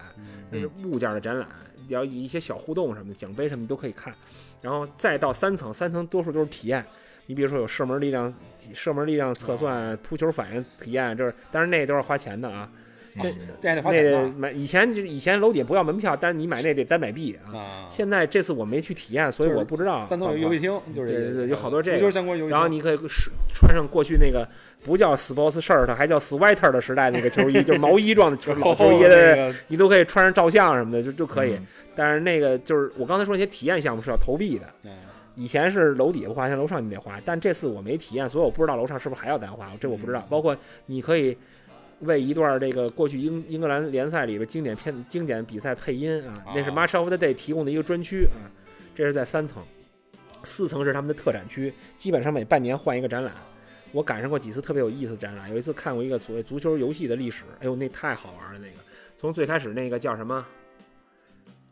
是物件的展览，要一些小互动什么的，奖杯什么都可以看。然后再到三层，三层多数都是体验。你比如说有射门力量、射门力量测算、扑球反应体验，这是但是那都是花钱的啊。这这还得花那买以前就是以前楼底不要门票，但是你买那得单买币啊。啊，现在这次我没去体验，所以我不知道。三层有游戏厅，就是对对对有好多这个相关游戏。然后你可以是穿上过去那个不叫 sports shirt，还叫 sweater 的时代那个球衣，就是毛衣状的球老 球衣的，你都可以穿上照相什么的，就就可以。嗯但是那个就是我刚才说那些体验项目是要投币的，嗯以前是楼底下不花钱，楼上你得花。但这次我没体验，所以我不知道楼上是不是还要单花，这我不知道。嗯包括你可以为一段这个过去英英格兰联赛里边经典片经典比赛配音啊，那是啊 Match of the Day 提供的一个专区啊，这是在三层，四层是他们的特展区，基本上每半年换一个展览。我赶上过几次特别有意思的展览，有一次看过一个所谓足球游戏的历史，哎呦那太好玩了，那个从最开始那个叫什么？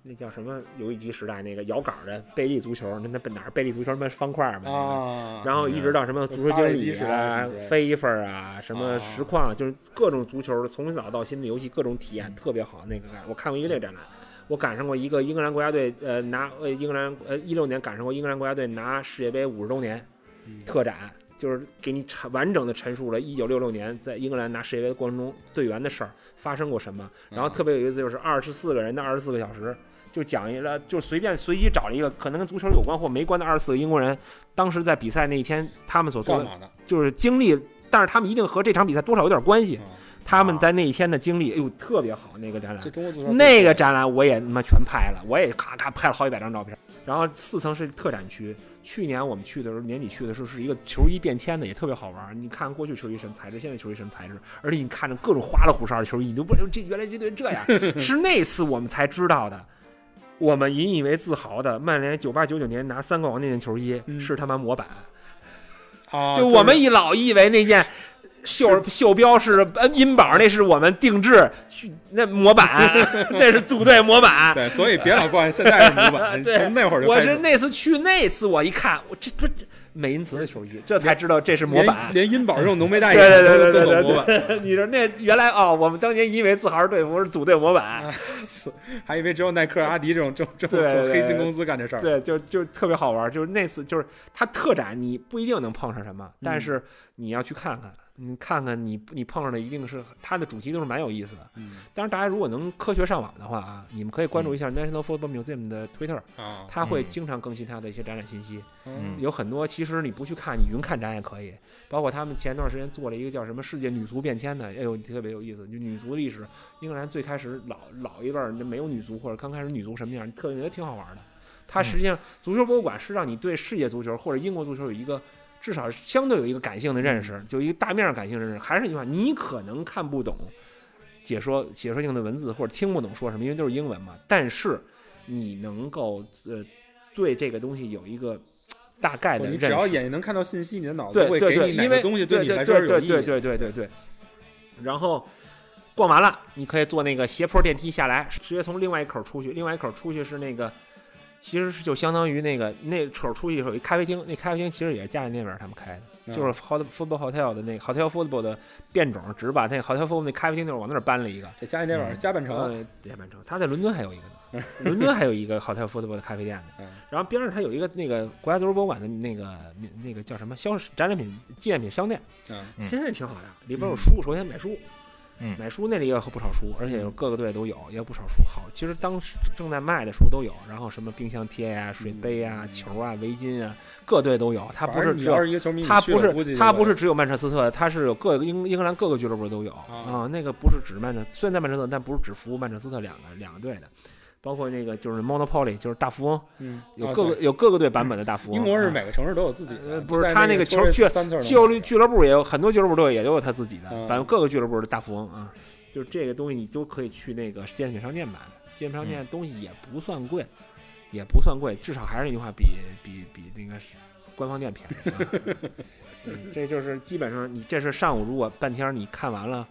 那叫什么游戏机时代那个摇杆的贝利足球，那那哪儿贝利足球什么方块嘛、那个啊，然后一直到什么足球经理就八啊位机时代、飞分啊、什么啊实况，就是各种足球从早到新的游戏各种体验特别好。那个我看过一个这个展览，我赶上过一个英格兰国家队，呃，拿呃英格兰呃一六年赶上过英格兰国家队拿世界杯五十周年嗯特展，就是给你阐完整的陈述了一九六六年在英格兰拿世界杯的过程中队员的事儿发生过什么。然后特别有意思，就是二十四个人的二十四个小时，就讲一了，就随便随机找了一个可能跟足球有关或没关的二十四个英国人，当时在比赛那一天他们所做的？就是经历，但是他们一定和这场比赛多少有点关系。啊他们在那一天的经历，哎呦，特别好那个展览那个展览我也他妈全拍了，我也咔咔拍了好几百张照片。然后四层是特展区。去年我们去的时候，年底去的时候是一个球衣变迁的，也特别好玩。你看过去球衣什么材质，现在球衣什么材质，而且你看着各种花里胡哨的球衣，你都不知道这原来这队这样。是那次我们才知道的。我们引以为自豪的曼联九八九九年拿三冠王那件球衣、嗯。是他妈模板，哦，就我们一老以为那件袖 袖标是呃银宝，那是我们定制那模板，那是组队模板。对，所以别老怪现在是模板，从那会儿就我是那次去那次我一看，我这不是美因茨的球衣，这才知道这是模板连。英宝这种浓眉大眼都对对对对对都模板，你说那原来哦，我们当年以为自豪是队服是组队模板，还以为只有耐克、阿迪这种这种这种黑心公司干这事儿。对，就就特别好玩。就是那次，就是它特展，你不一定能碰上什么，但是你要去看看，你看看你你碰上的一定是它的主题都是蛮有意思的。嗯当然，大家如果能科学上网的话啊，你们可以关注一下 National Football Museum 的 Twitter，啊，它会嗯经常更新它的一些展览信息。嗯有很多其实你不去看，你云看展也可以。包括他们前段时间做了一个叫什么世界女足变迁的，哎呦特别有意思。就女足历史，英格兰最开始老老一辈儿那没有女足，或者刚开始女足什么样，特别挺好玩的。它实际上足球博物馆是让你对世界足球或者英国足球有一个至少相对有一个感性的认识，就一个大面儿感性的认识。还是那句话，你可能看不懂解说解说性的文字，或者听不懂说什么，因为都是英文嘛。但是你能够呃对这个东西有一个大概的认识。只要眼睛能看到信息，你的脑子会对对对，给你哪因为个东西对对你来说有意义。对对对对对对。然后逛完了，你可以坐那个斜坡电梯下来，直接从另外一口出去。另外一口出去是那个，其实是就相当于那个那口出去时候一咖啡厅，那咖啡厅其实也是加里那边他们开的。嗯就是 Hot Football Hotel 的那个 Hotel Football 的变种，只是把那个 Hotel Football 那咖啡厅那儿往那儿搬了一个。这加里内瓦尔加半城，加半，城，他在伦敦还有一个呢，伦敦还有一个 Hotel Football 的咖啡店呢。嗯然后边上他有一个那个国家足球博物馆的那个那个叫什么销展览品纪念品商店，嗯嗯现在挺好的，里边有书，首先买书。嗯买书那里也有不少书，而且有各个队都有，也有不少书。好，其实当时正在卖的书都有，然后什么冰箱贴呀、水杯呀、嗯球啊、围巾啊，各队都有。他不是只有要是一个球迷，它不是就会它不是只有曼彻斯特，他是有各个英英格兰各个俱乐部都有啊啊。那个不是指曼彻，虽然在曼彻斯特，但不是只服务曼彻斯特两个两个队的，包括那个就是 Monopoly，就是大富翁，嗯。有各个有各个队版本的大富翁。英国是啊。每个城市都有自己的，呃不是他那个球球俱俱乐俱乐部也有很多俱乐部都有也都有他自己的，嗯。反正各个俱乐部的大富翁啊，就是这个东西你都可以去那个纪念品商店买，纪念品商店东西也不算贵，也不算贵，至少还是那句话，比比比那个官方店便宜。这就是基本上你这是上午如果半天儿你看完了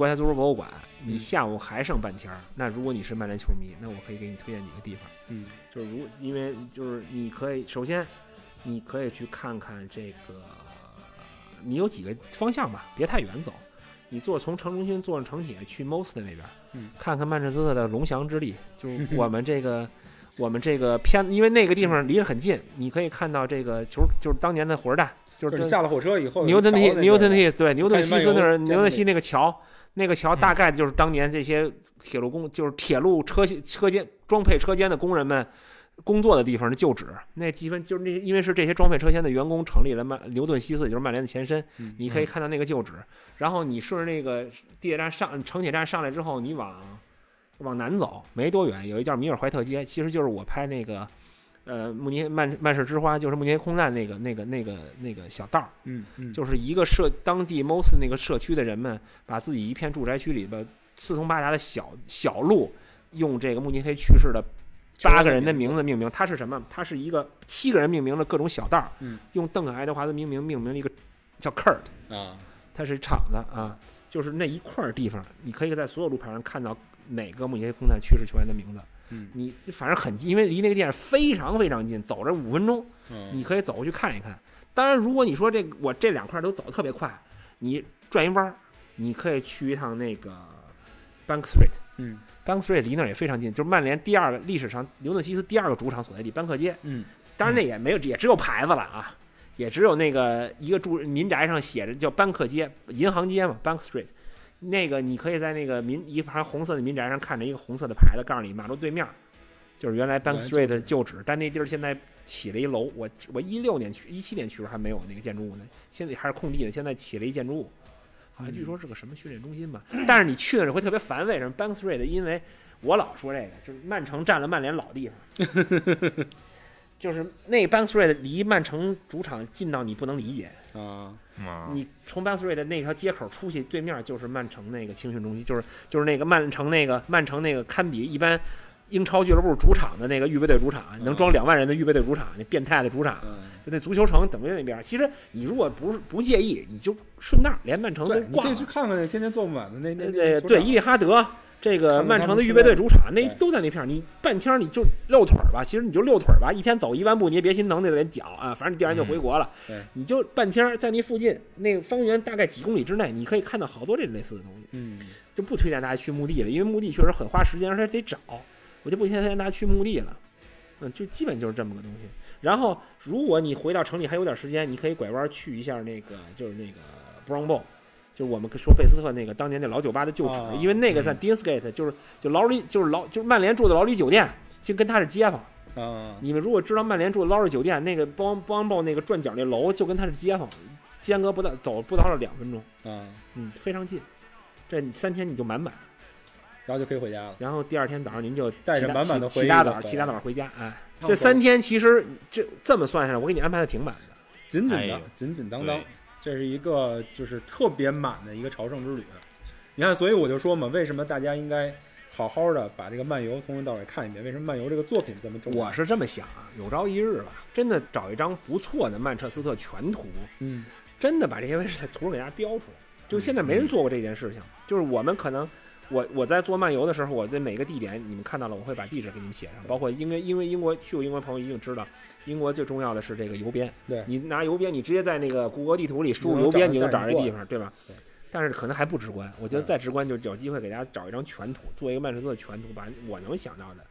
国家足球博物馆，你嗯下午还剩半天儿，那如果你是曼联球迷，那我可以给你推荐几个地方。嗯就是如因为就是你可以首先你可以去看看这个，你有几个方向吧，别太远走。你坐从城中心坐上城铁去 Most 那边，嗯看看曼彻斯特的龙翔之力，就是我们这个 我们这个偏，因为那个地方离得很近，你可以看到这个球，就是当年的火车站，就就是下了火车以后，牛顿梯，桥那牛顿边梯，对，牛顿西斯那儿，牛顿西那个桥，那个桥嗯大概就是当年这些铁路工，就是铁路车车间装配车间的工人们工作的地方的旧址。那积分就是那，因为是这些装配车间的员工成立了曼牛顿西斯，也就是曼联的前身。嗯你可以看到那个旧址，然后你顺着那个地铁站上城铁站上来之后，你往往南走没多远，有一叫米尔怀特街，其实就是我拍那个。呃，慕尼黑曼曼市之花就是慕尼黑空难那个那个那个那个小道儿，嗯嗯，就是一个社当地 most 那个社区的人们，把自己一片住宅区里边四通八达的小小路，用这个慕尼黑去世的八个人的名字命名。它是什么？它是一个七个人命名的各种小道儿，嗯用邓肯爱德华的命名命名了一个叫 Kurt，啊，它是厂子啊，就是那一块儿地方，你可以在所有路牌上看到哪个慕尼黑空难去世球员的名字。嗯你反正很近，因为离那个电影非常非常近，走着五分钟。嗯你可以走过去看一看。当然，如果你说这个我这两块都走得特别快，你转一弯儿，你可以去一趟那个 Bank Street。嗯 Bank Street 离那儿也非常近，就是曼联第二个历史上牛顿西斯第二个主场所在地班克街。嗯当然那也没有，也只有牌子了啊，也只有那个一个住民宅上写着叫班克街，银行街嘛，Bank Street。那个你可以在那个民一排红色的民宅上看着一个红色的牌子，告诉你马路对面就是原来 Bank Street 的旧址，但那地儿现在起了一楼。我我一六年去，一七年去的时候还没有那个建筑物呢，现在还是空地呢，现在起了一建筑物，好像据说是个什么训练中心吧。但是你去的时候会特别烦，为什么 Bank Street？因为我老说这个，就是曼城占了曼联老地方，就是那 Bank Street 离曼城主场近到你不能理解。你从 Bank Street 的那条街口出去，对面就是曼城那个青训中心，就是就是那个曼城那个曼城那个堪比一般英超俱乐部主场的那个预备队主场，能装两万人的预备队主场，那变态的主场。嗯，就那足球城等于那边，其实你如果不是不介意，你就顺道连曼城都逛，你可以去。看看那天天坐不满的那那呃那对伊利哈德这个曼城的预备队主场，那都在那片儿。你半天儿你就遛腿儿吧，其实你就遛腿儿吧，一天走一万步，你也别心疼那点脚啊，反正你第二天就回国了。对你就半天儿在那附近，那个方圆大概几公里之内，你可以看到好多这类似的东西。嗯，就不推荐大家去墓地了，因为墓地确实很花时间，而且得找，我就不推荐大家去墓地了。嗯，就基本就是这么个东西。然后，如果你回到城里还有点时间，你可以拐弯去一下那个，就是那个 Brown Bowl，就是我们说贝斯特那个当年那老酒吧的旧址，啊因为那个在 Deansgate，就是就劳里就是劳就是曼联住的劳里酒店，就跟他是街坊。啊，你们如果知道曼联住的劳里酒店，那个 Brown Brown Bowl 那个转角那楼就跟他是街坊，间隔不到走不到了两分钟，啊，嗯，非常近。这你三天你就满满。然后就可以回家了。然后第二天早上您就带着满满的回家早，回忆就走起大早回家。哎，这三天其实这这么算下来，我给你安排的挺满的。紧紧的哎，紧紧当当对，这是一个就是特别满的一个朝圣之旅。你看，所以我就说嘛，为什么大家应该好好的把这个漫游从头到尾看一遍？为什么漫游这个作品这么重要？我是这么想啊，有朝一日吧，真的找一张不错的曼彻斯特全图，嗯，真的把这些位置在图上给大家标出来。就是现在没人做过这件事情，就是我们可能。我我在做漫游的时候，我在每个地点你们看到了，我会把地址给你们写上，包括因为因为英国去过英国朋友一定知道，英国最重要的是这个邮编。对你拿邮编，你直接在那个谷歌地图里输入邮编，你就能找这地方，对吧对？但是可能还不直观，我觉得再直观就有机会给大家找一张全图，做一个曼彻斯特全图，把我能想到的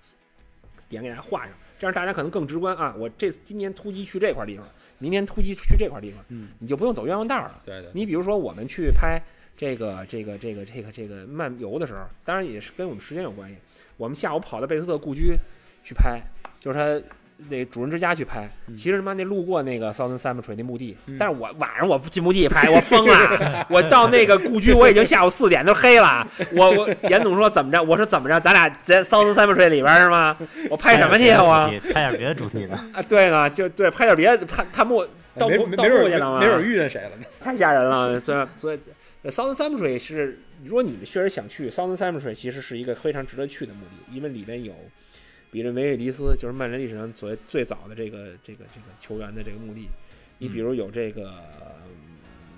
点给大家画上，这样大家可能更直观啊。我这今年突击去这块地方，明年突击去这块地方，嗯，你就不用走冤枉道了。对对，你比如说，我们去拍这个这个这个这个这个漫游的时候，当然也是跟我们时间有关系。我们下午跑到贝斯特故居去拍，就是他那主人之家去拍。嗯其实他妈那路过那个 Southern Cemetery 那墓地，嗯但是我晚上我进墓地拍，我疯了。我到那个故居，我已经下午四点都黑了。我我严总说怎么着？我说怎么着？咱俩在 Southern Cemetery 里边是吗？我拍什么去啊？我拍点别的主题的，啊，对呢，就对，拍点别的，看看墓盗墓盗墓去了吗？没准遇见谁了呢？太吓人了。所以所以呃 Southern Cemetery 是，如果你们确实想去 Southern Cemetery，其实是一个非常值得去的墓地，因为里面有比伦维尔迪斯，就是曼联历史上所谓最早的这个这个这个球员的这个墓地。你比如有这个。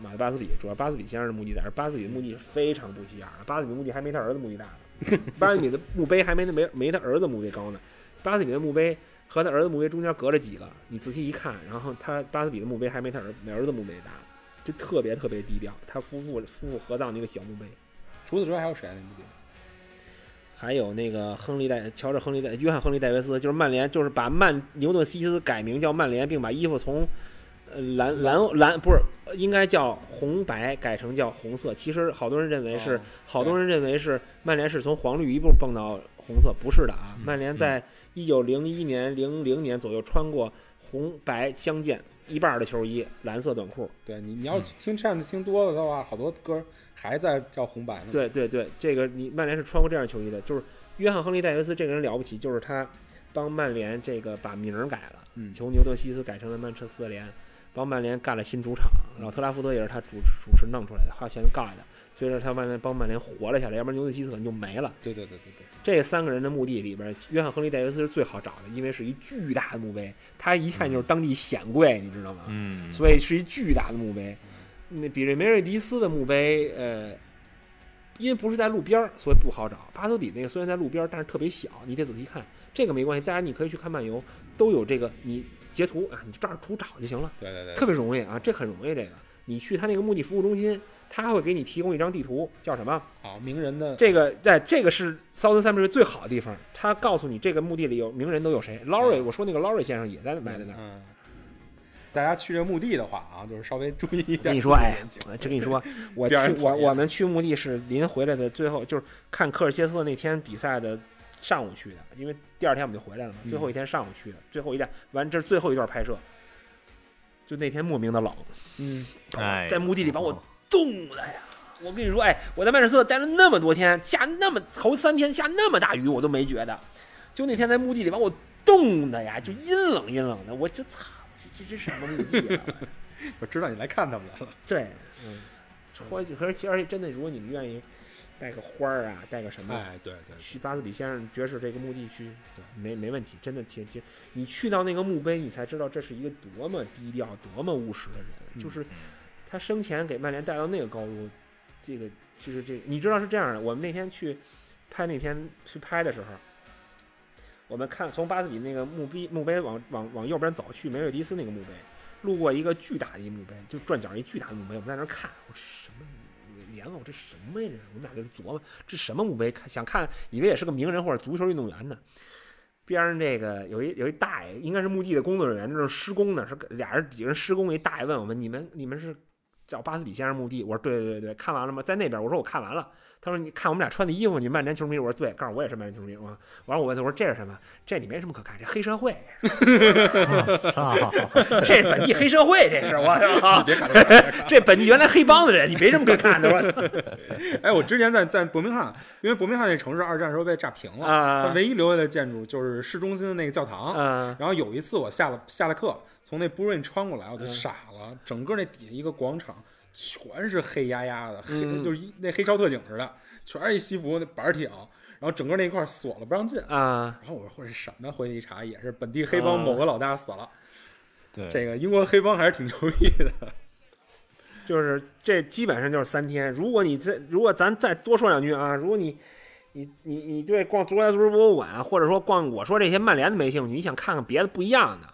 马特巴斯比，主要巴斯比先生的墓地在这儿，巴斯比的墓地是非常不起眼的，巴斯比墓地还没他儿子墓地大呢，巴斯比的墓碑还没没没他儿子墓碑高呢，巴斯比的墓碑和他儿子墓碑中间隔着几个，你仔细一看，然后他巴斯比的墓碑还没他儿儿子墓碑大，就特别特别低调。他夫妇夫妇合葬的一个小墓碑，除此之外还有谁啊？那墓地？还有那个亨利戴乔治亨利戴约翰亨利戴维斯，就是曼联，就是把曼牛顿西斯改名叫曼联，并把衣服从呃蓝蓝蓝不是应该叫红白改成叫红色。其实好多人认为是哦好多人认为是曼联是从黄绿一步蹦到红色，不是的啊。曼联在一九零一年、零零年左右穿过红白相间一半儿的球衣，蓝色短裤。对你，你要听 chant 听多了的话，好多歌还在叫红白呢。对对对，这个你曼联是穿过这样球衣的，就是约翰亨利戴维斯这个人了不起，就是他帮曼联这个把名儿改了，嗯从牛顿西斯改成了曼彻斯特联，帮曼联干了新主场，然后特拉福德也是他主主持弄出来的，花钱干的，所以说他曼联帮曼联活了下来，要不然牛顿西斯可能就没了。对对对对对，这三个人的墓地里边，约翰亨利戴维斯是最好找的，因为是一巨大的墓碑，他一看就是当地显贵，你知道吗？嗯，所以是一巨大的墓碑。那比瑞梅瑞迪斯的墓碑，呃，因为不是在路边儿，所以不好找。巴斯比那个虽然在路边儿，但是特别小，你得仔细看。这个没关系，大家你可以去看漫游，都有这个，你截图啊，你照着图找就行了，对对对，特别容易啊，这很容易。这个你去他那个墓地服务中心，他会给你提供一张地图，叫什么？好名人的这个在这个是 Southern Cemetery 最好的地方，他告诉你这个墓地里有名人都有谁。Laurie，我说那个 Laurie 先生也在埋在那儿。嗯，大家去这墓地的话啊，就是稍微注意一点。跟你说，哎，我这跟你说，我去我我们去墓地是临回来的最后，就是看科尔切斯特那天比赛的上午去的，因为第二天我们就回来了嘛，嗯。最后一天上午去的，最后一站完，这是最后一段拍摄，就那天莫名的冷，嗯，哎，在墓地里把我冻的呀，我跟你说，哎，我在曼彻斯特待了那么多天，下那么头三天下那么大雨，我都没觉得。就那天在墓地里把我冻的呀，就阴冷阴冷的，我就操，这这这什么墓地啊？我知道你来看他们来了。对，嗯，或者而且而且真的，如果你们愿意带个花儿啊，带个什么，哎，对对，去巴斯比先生爵士这个墓地去，没没问题，真的，其实你去到那个墓碑，你才知道这是一个多么低调、多么务实的人。就是他生前给曼联带到那个高度，这个就是这，你知道是这样的。我们那天去拍那天去拍的时候，我们看从巴斯比那个墓碑墓碑往往往右边走去梅瑞迪斯那个墓碑，路过一个巨大的一墓碑，就转角一巨大的墓碑，我们在那儿看，我什么？连我这什么呀？这我们俩就琢磨，这什么墓碑？看想看，以为也是个名人或者足球运动员呢。边上这个有一有一大爷，应该是墓地的工作人员，那是施工呢，是俩人几个人施工。一大爷问我们：“你们你们是找巴斯比先生墓地？”我说：“对对对对，看完了吗？在那边。”我说：“我看完了。”他说：“你看我们俩穿的衣服，你曼联球迷。”我说：“对。”告诉我也是曼联球迷。完完了我问他：“我说这是什么？这你没什么可看，这黑社会。这本地黑社会，这是我操！这本地原来黑帮的人，你没什么可看的。我哎，我之前在在伯明翰，因为伯明翰那城市二战时候被炸平了，啊，唯一留下的建筑就是市中心的那个教堂。嗯，然后有一次我下了下了课，从那 r u 穿过来，我就傻了，整个那底下一个广场全是黑压压的，黑就是一那黑超特警似的，全是一西服那板挺。然后整个那一块锁了不让进啊！然后我说或者什么？回去一查，也是本地黑帮某个老大死了。对，这个英国黑帮还是挺牛逼的。就是这基本上就是三天。如果你再如果咱再多说两句啊，如果你你你你对逛足球足球博物馆，或者说逛我说这些曼联的没兴趣，你想看看别的不一样的。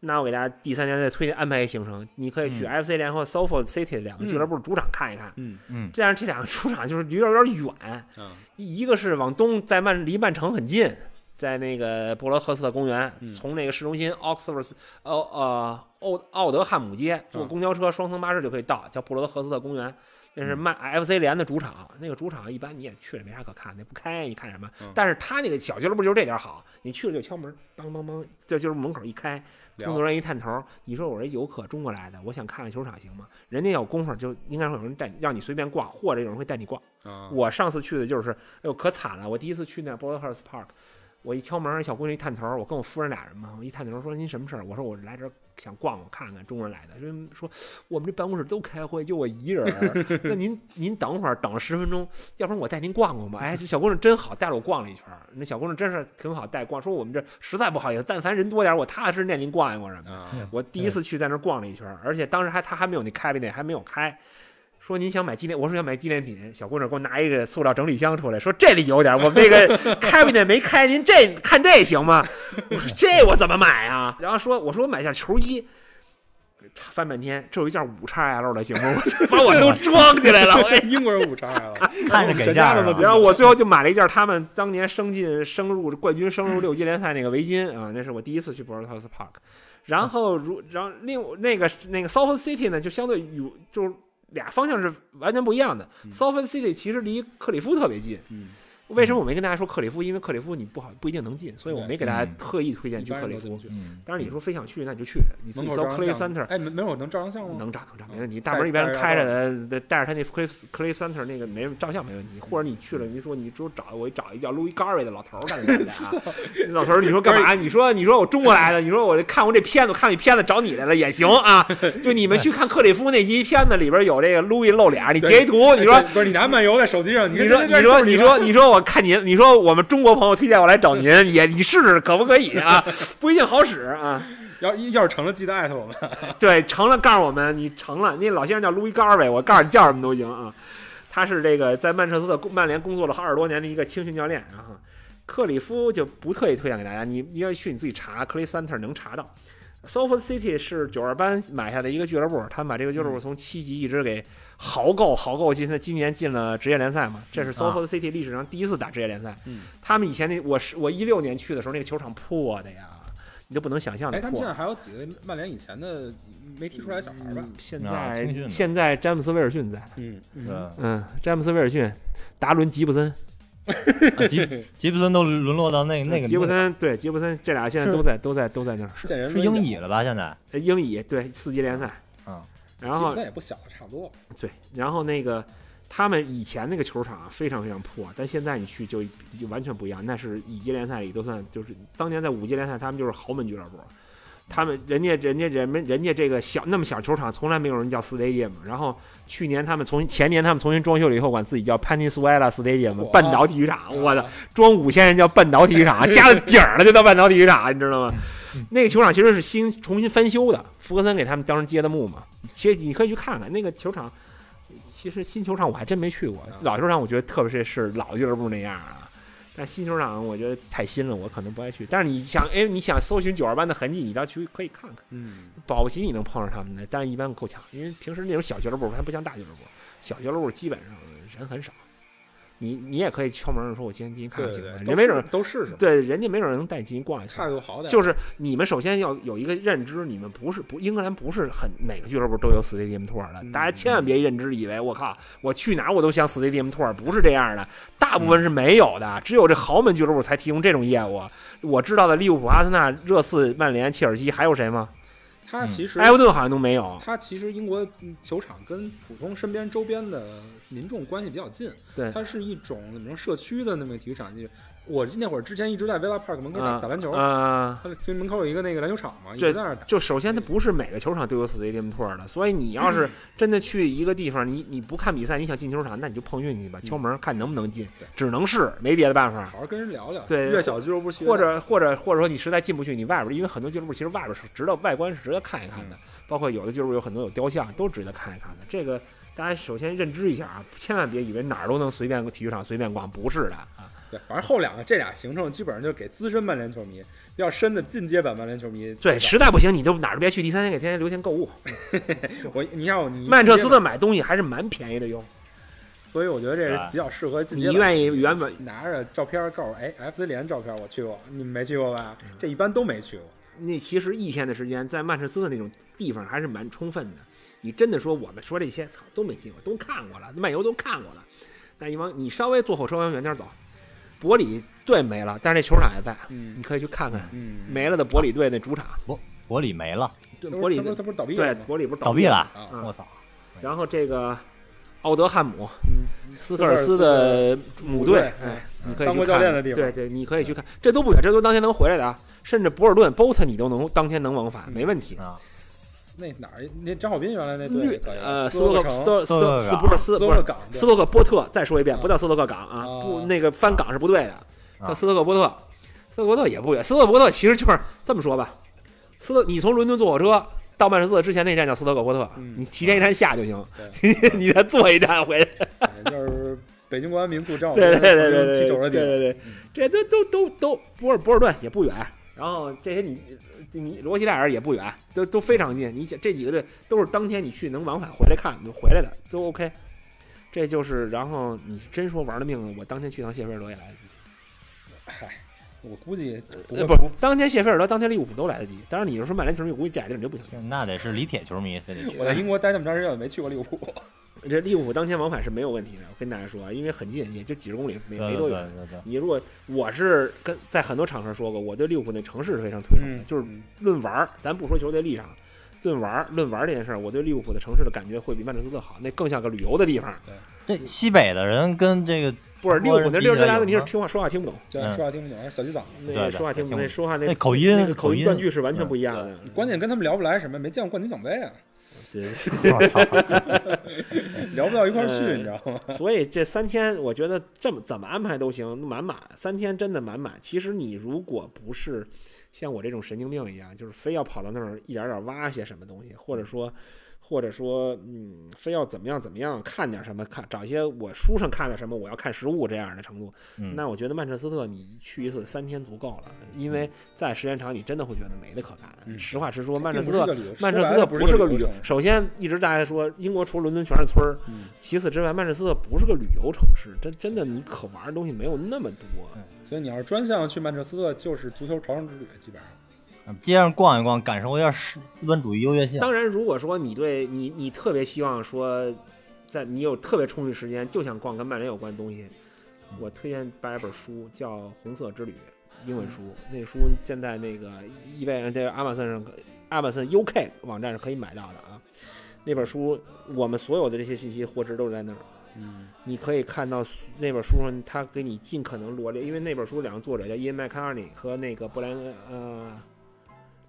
那我给大家第三天再推荐安排一行程，你可以去 FC 联合 Salford City 两个俱乐部主场看一看。嗯嗯，这样这两个主场就是离有点远。嗯，一个是往东，在曼离曼城很近，在那个博罗赫斯特公园，从那个市中心 Oxford 呃呃奥奥德汉姆街坐公交车双层巴士就可以到，叫布罗赫斯特公园。那是曼 FC 联的主场，那个主场一般你也去了没啥可看的，不开你看什么？但是他那个小俱乐部就是这点好，你去了就敲门，梆梆梆，这就是门口一开，工作人员一探头，你说我这游客中国来的，我想看看球场行吗？人家有功夫就应该会有人带你，让你随便逛，或者有人会带你逛。我上次去的就是，哎呦可惨了，我第一次去那 b o r d h u r s Park。我一敲门，小姑娘一探头，我跟我夫人俩人嘛，我一探头说您什么事儿？我说我来这儿想逛逛看看，中国人来的。说说我们这办公室都开会，就我一人儿。那您您等会儿，等了十分钟，要不然我带您逛逛吧。哎，这小姑娘真好，带着我逛了一圈。那小姑娘真是挺好带逛，说我们这实在不好意思，但凡人多点儿，我踏踏实实带您逛一逛什么的。我第一次去在那儿逛了一圈，而且当时还他还没有那开 t 还没有开。说您想买纪念，我说想买纪念品。小姑娘给我拿一个塑料整理箱出来，说这里有点，我们这个开不 t 没开，您这看这行吗？我说这我怎么买啊？然后说我说我买件球衣，翻半天，这有一件五叉 L 的，行吗？把我都装起来了。我英国人五叉 L，看着给价了。然后我最后就买了一件他们当年升进升入冠军升入六级联赛那个围巾啊，那是我第一次去 b o r d House Park。然后如然后另那个那个 South City 呢，就相对有就是。俩方向是完全不一样的。s o f t City 其实离克里夫特别近。为什么我没跟大家说克里夫？因为克里夫你不好不一定能进，所以我没给大家特意推荐去克里夫。但是你说非想去，那你就去。你自己搜 Cliff Center，哎，没有能照张相吗？能照能照，没问题。大门一边开着的，带着他那 Cliff Cliff Center 那个没照相没问题。或者你去了，你说你说找我找一叫 Louis Garvey 的老头儿干什么 老头儿，你说干嘛？你说你说我中国来的，你说我看过这片子，看这片子找你来了也行啊。就你们去看克里夫那集片子里边有这个 Louis 露脸，你截一图，你说不是你拿漫游在手机上，你说你说你说你说我看您，你说。我们中国朋友推荐我来找您，也你试试可不可以啊？不一定好使啊。要要是成了，记得艾特我们。对，成了告诉我们你成了。那老先生叫路易·高尔韦，我告诉你叫什么都行啊。他是这个在曼彻斯特曼联工作了二十多年的一个青训教练。然后克里夫就不特意推荐给大家，你你要去你自己查，Cliff Center 能查到。S o f t City 是九二班买下的一个俱乐部，他们把这个俱乐部从七级一直给豪购豪购，今今年进了职业联赛嘛？这是 s o f t City 历史上第一次打职业联赛。嗯，他们以前那我是我一六年去的时候，那个球场破的呀，你都不能想象的哎，他们现在还有几个曼联以前的没踢出来的小孩吧？现在现在詹姆斯威尔逊在。嗯嗯嗯，詹姆斯威尔逊，达伦吉布森。吉 吉布森都沦落到那那个吉布森对吉布森这俩现在都在都在都在那儿是是英乙了吧？现在英乙对四级联赛嗯，然后现在也不小了，差不多对，然后那个他们以前那个球场啊非常非常破，但现在你去就就完全不一样，那是乙级联赛里都算就是当年在五级联赛他们就是豪门俱乐部，他们人家人家人们人家这个小那么小球场从来没有人叫 stadium，然后去年他们重新前年他们重新装修了以后管自己叫 Peninsula Stadium 哇半岛体育场，我的装五千人叫半岛体育场，加了顶儿了就叫半岛体育场，你知道吗？那个球场其实是新重新翻修的，福格森给他们当时接的幕嘛。其实你可以去看看那个球场，其实新球场我还真没去过，老球场我觉得特别是是老俱乐部那样啊。但新球场我觉得太新了，我可能不爱去。但是你想，哎，你想搜寻九二班的痕迹，你倒去可以看看，嗯，保不齐你能碰上他们的。但是一般够呛，因为平时那种小俱乐部它不像大俱乐部，小俱乐部基本上人很少。你你也可以敲门说，我今天进去看看行吗？没准儿都试试，对人家没准能带你进去逛一下。看个好歹，就是你们首先要有一个认知，你们不是不英格兰不是很每个俱乐部都有 stadium tour 的，嗯大家千万别认知以为我靠，我去哪儿我都想 stadium tour，不是这样的，大部分是没有的，只有这豪门俱乐部才提供这种业务。我知道的利物浦、阿森纳、热刺、曼联、切尔西还有谁吗？他其实埃弗顿好像都没有。他其实英国球场跟普通身边周边的民众关系比较近，对它是一种怎么说社区的那么个体育场。就是我那会儿之前一直在 Villa Park 门口打、啊打篮球，啊、它的门口有一个那个篮球场嘛，一直在那儿打。就首先它不是每个球场都有 stadium tour 的，所以你要是真的去一个地方，你你不看比赛，你想进球场，那你就碰运气吧，敲门看能不能进对，只能是没别的办法。好好跟人聊聊，对越小俱乐部去或者或者或者说你实在进不去，你外边，因为很多俱乐部其实外边是值得外观是值得看一看的，包括有的俱乐部有很多有雕像，都值得看一看的。这个大家首先认知一下啊，千万别以为哪儿都能随便体育场随便逛，不是的啊。对，反正后两个这俩行程基本上就给资深曼联球迷，比较深的进阶版曼联球迷。对，实在不行你就哪儿都别去，第三天给天天留钱购物。我你要你曼彻斯特买东西还是蛮便宜的哟，所以我觉得这是比较适合进你阶你。愿意原本拿着照片告诉我，哎，FC 联照片我去过，你们没去过吧？嗯这一般都没去过。那其实一天的时间在曼彻斯特那种地方还是蛮充分的。你真的说我们说这些，操，都没见过，都看过了，漫游都看过了。那一帮你稍微坐火车往远点走，伯里队没了，但是那球场还在，嗯你可以去看看。嗯，没了的伯里队那主场，伯里没了，他不是伯里他不是倒闭对了吗？伯里不是倒闭了，我操！然后这个奥德汉姆嗯，斯科尔斯的母队，哎，你可以去看教练的地方对对，你可以去看，这都不远，这都当天能回来的啊。甚至博尔顿、波特你都能当天能往返，没问题。啊，那哪儿？那张小斌原来那队呃，斯斯托克斯斯斯托克斯不是斯不是斯托克港斯托克波特，再说一遍，啊不叫斯托克港啊，啊不那个翻港是不对的，叫啊斯托克波特。斯托克波特也不远，斯托克波特其实就是这么说吧，斯特你从伦敦坐火车到曼彻斯特之前那站叫斯托克波特，嗯你提前一站下就行，对 你再坐一站回来。就是北京国安民宿照对对对对对踢球的地方。对对对，这都都都都波尔波尔顿也不远，然后这些你你罗西戴尔也不远，都都非常近。你想这几个队都是当天你去能往返回来看就回来的，都 OK。这就是，然后你真说玩了命了，我当天去趟谢菲尔德也来得及。嗨，我估计不呃，不，当天谢菲尔德、当天利物浦都来得及。当然你要说曼联球迷，我估计这俩地儿就不行。那得是李铁球迷非得去我在英国待那么长时间，我没去过利物浦。这利物浦当天往返是没有问题的，我跟大家说啊，因为很近，也就几十公里，没没多远。你如果我是跟在很多场合说过，我对利物浦那城市是非常推崇的，就是嗯论玩儿，咱不说球队立场，论玩儿论玩儿这件事儿，我对利物浦的城市的感觉会比曼彻斯特好，那更像个旅游的地方。这西北的人跟这个不是利物浦那地儿最大问题是听话说话听不懂，对，嗯说话听不懂，小鸡嗓子。那对对说话听不懂，那说话那那口音那个口口音断句是完全不一样的。关键跟他们聊不来什么，没见过冠军奖杯啊，聊不到一块儿去，呃你知道吗？所以这三天我觉得这么怎么安排都行，满满三天真的满满。其实你如果不是像我这种神经病一样，就是非要跑到那儿一点点挖些什么东西，或者说。或者说，嗯，非要怎么样怎么样，看点什么，看找一些我书上看的什么，我要看实物这样的程度，嗯那我觉得曼彻斯特你去一次三天足够了，因为在时间长你真的会觉得没得可看。嗯实话实说，曼彻斯特曼彻斯特不不是个旅游首先，一直大家说英国除了伦敦全是村儿，嗯其次之外，曼彻斯特不是个旅游城市，真真的你可玩的东西没有那么多。所以你要是专项去曼彻斯特，就是足球朝圣之旅，基本上。街上逛一逛，感受一下是资本主义优越性。当然，如果说你对你你特别希望说，在你有特别充裕时间就想逛跟曼联有关的东西，我推荐买一本书，叫《红色之旅》，英文书。那书现在那个易贝这个亚马逊上可，亚马逊 UK 网站是可以买到的啊。那本书，我们所有的这些信息获知都是在那儿。嗯你可以看到那本书上，他给你尽可能罗列，因为那本书两个作者叫伊恩麦卡尔尼和那个布莱恩呃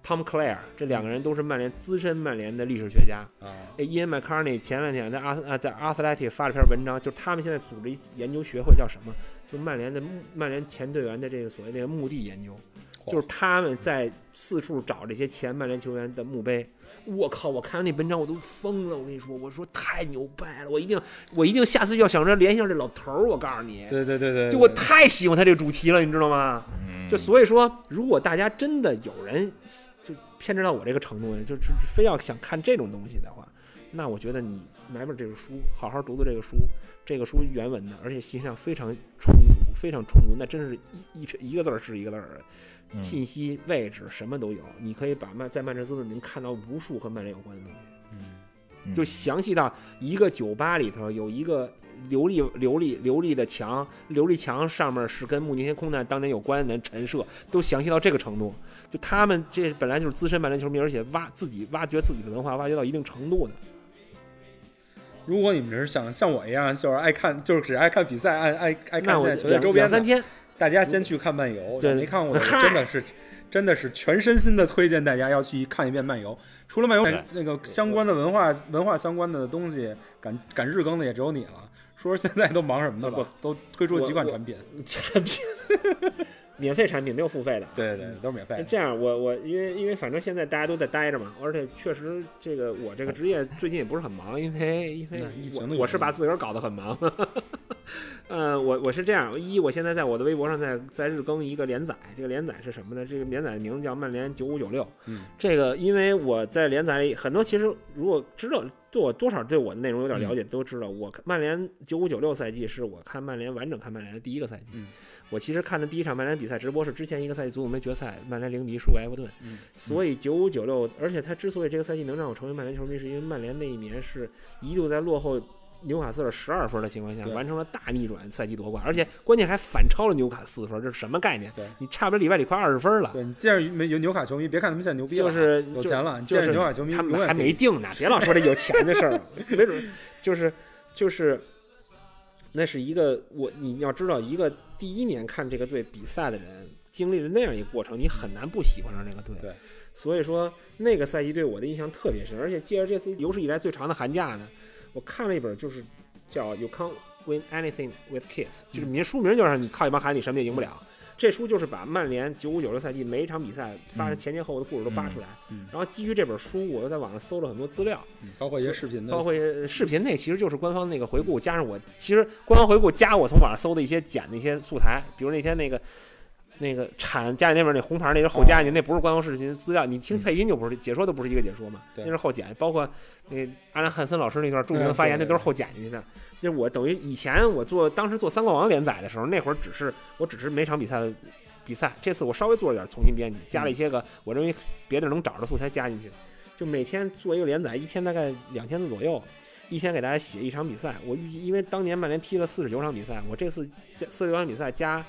Tom Clare，这两个人都是曼联资深曼联的历史学家。啊哎伊恩麦卡尔尼前两天在阿啊在 Athletic 发了篇文章，就是他们现在组织一研究学会叫什么？就曼联的曼联前队员的这个所谓的墓地研究，就是他们在四处找这些前曼联球员的墓碑。我靠！我看完那文章我都疯了，我跟你说，我说太牛掰了，我一定我一定下次要想着联系上这老头儿。我告诉你，对对对对，就我太喜欢他这个主题了，你知道吗？嗯就所以说，如果大家真的有人就偏执到我这个程度，就是非要想看这种东西的话，那我觉得你买本这个书，好好读读这个书。这个书原文的，而且信息量非常充足，非常充足，那真是一一一个字儿是一个字儿，嗯信息、位置什么都有。你可以把曼在曼彻斯特能看到无数和曼联有关的东西。嗯就详细到一个酒吧里头有一个琉璃琉璃琉璃的墙，琉璃墙上面是跟慕尼黑空难当年有关的陈设，都详细到这个程度。就他们这本来就是资深曼联球迷，而且挖自己挖掘自己的文化，挖掘到一定程度的。如果你们是想像我一样，就是爱看，就是只爱看比赛，爱爱爱看那我现在球队周边，两三天，大家先去看漫游。对没看过的，真的是真的是全身心的推荐大家要去看一遍漫游。除了漫游那个相关的文化文化相关的东西，敢敢日更的也只有你了。说说现在都忙什么呢吧？都推出了几款产品，产品免费产品没有付费的。对对，都是免费的。这样，我我因为因为反正现在大家都在待着嘛，而且确实这个我这个职业最近也不是很忙，因为因为我我是把自个儿搞得很忙。呃，我我是这样，一我现在在我的微博上在在日更一个连载，这个连载是什么呢？这个连载的名字叫曼联九五九六。嗯，这个因为我在连载里很多，其实如果知道对我多少对我的内容有点了解，都知道我曼联九五九六赛季是我看曼联完整看曼联的第一个赛季。嗯我其实看的第一场曼联比赛直播是之前一个赛季足总杯决赛，曼联零比一输给埃弗顿。嗯所以九五九六，而且他之所以这个赛季能让我成为曼联球迷，是因为曼联那一年是一度在落后纽卡斯尔十二分的情况下，完成了大逆转，赛季夺冠，而且关键还反超了纽卡四分，这是什么概念？你差不多里外里快二十分了。对你见着没有纽卡球迷，别看他们现在牛逼了，就是有钱了，就是纽卡球迷他们还没定呢，别老说这有钱的事儿，没准就是就是，那是一个我你要知道，一个第一年看这个队比赛的人经历了那样一个过程，你很难不喜欢上这个队。对，所以说那个赛季对我的印象特别深，而且借着这次有史以来最长的寒假呢，我看了一本就是叫《You Can't Win Anything with Kiss》，就是名书名就是你靠一帮孩子你什么也赢不了。这书就是把曼联九五九六赛季每一场比赛发生前前后后的故事都扒出来，嗯。然后基于这本书，我又在网上搜了很多资料，嗯包括一些视频的，包括一些视频，那其实就是官方那个回顾，加上我其实官方回顾加我从网上搜的一些剪的一些素材，比如那天那个那个产家里那边那红牌那是后加进去，那不是官方视频资料，你听配音就不是解说都不是一个解说嘛，那是后剪，包括那阿兰汉森老师那段著名的发言，那都是后剪进去的。那我等于以前我做当时做三冠王连载的时候，那会儿只是我只是每场比赛的比赛，这次我稍微做了点重新编辑，加了一些个我认为别的能找的素材加进去，就每天做一个连载，一天大概两千字左右。一天给大家写一场比赛，我预计，因为当年曼联踢了四十九场比赛，我这次加四十九场比赛加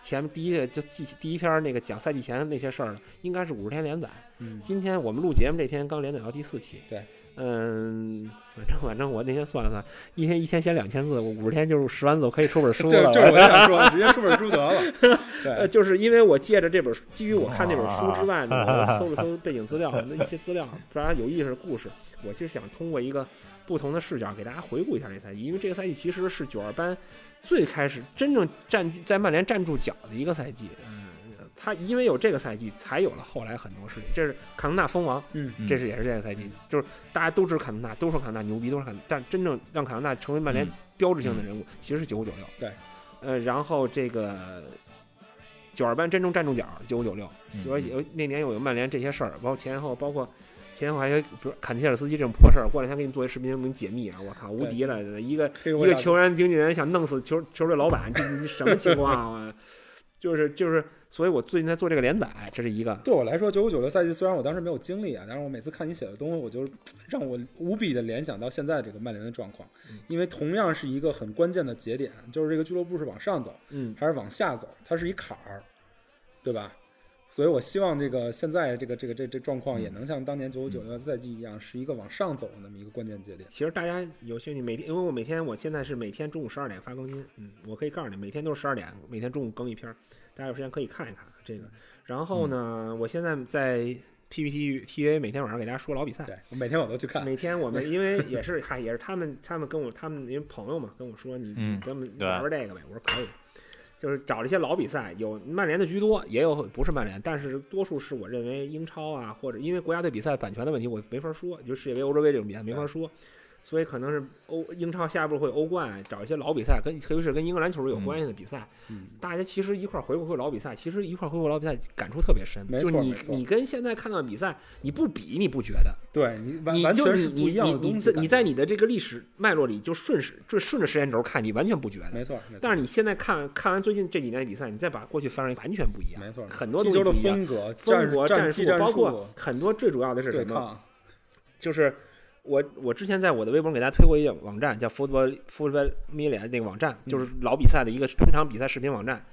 前面第一个就记第一篇那个讲赛季前那些事儿呢，应该是五十天连载。嗯，今天我们录节目这天刚连载到第四期。对，嗯，反正反正我那天算了算，一天一天写两千字，我五十天就是十万字，我可以出本书了。这 就是我想说，直接出本书得了。呃，对，就是因为我借着这本书，基于我看那本书之外呢，我搜了搜背景资料，那一些资料，大家有意思的故事，我其实想通过一个不同的视角给大家回顾一下这赛季，因为这个赛季其实是九二班最开始真正站在曼联站住脚的一个赛季。嗯，他因为有这个赛季，才有了后来很多事情。这是坎通纳封王，嗯，这是也是这个赛季，就是大家都知道坎通纳，都说坎通纳牛逼，都是坎，但真正让坎通纳成为曼联嗯标志性的人物，其实是九五九六。对，呃，然后这个九二班真正站住脚，九五九六，嗯所以有那年又有曼联这些事儿，包括前后，包括。前后还有，比如坎切尔斯基这种破事儿，过两天给你做一视频，给你解密啊！我靠，无敌了！一个一个球员经纪人想弄死球球队老板，这你什么情况啊？就是就是，所以我最近在做这个连载，这是一个。对我来说，九五九六赛季虽然我当时没有经历啊，但是我每次看你写的东西，我就让我无比的联想到现在这个曼联的状况，嗯因为同样是一个很关键的节点，就是这个俱乐部是往上走嗯，还是往下走，它是一坎儿，对吧？所以我希望这个现在这个这个这这状况也能像当年九九九六赛季一样，是一个往上走的那么一个关键节点。其实大家有兴趣，每天因为我每天我现在是每天中午十二点发更新，嗯，我可以告诉你，每天都是十二点，每天中午更一篇儿，大家有时间可以看一看这个。然后呢，我现在在 PPT TV 每天晚上给大家说老比赛，对，我每天我都去看。每天我们因为也是嗨，也是他们他们跟我他们因为朋友嘛跟我说你嗯你跟我们对玩玩这个呗，我说可以。就是找了一些老比赛，有曼联的居多，也有不是曼联，但是多数是我认为英超啊，或者因为国家队比赛版权的问题，我没法说，就世界杯、欧洲杯这种比赛没法说，所以可能是欧英超下一步会欧冠，找一些老比赛，跟特别是跟英格兰球队有关系的比赛，嗯大家其实一块儿回顾回顾老比赛，其实一块儿回顾老比赛感触特别深，没就你错没错你跟现在看到的比赛，你不比你不觉得，对你就你你你。你在你在你的这个历史脉络里就顺时就顺着时间轴看，你完全不觉得。没错，没错但是你现在看看完最近这几年的比赛，你再把过去翻出来，完全不一样。没错，很多东西不一样风格、风格、术，战术包括很多最主要的是什么？就是我我之前在我的微博给大家推过一个网站，叫 Football Football Media 那个网站，就是老比赛的一个中场比赛视频网站。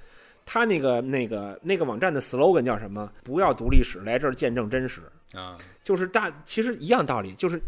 它那个那个那个网站的 slogan 叫什么？不要读历史，来这儿见证真实。啊，就是大其实一样道理，就是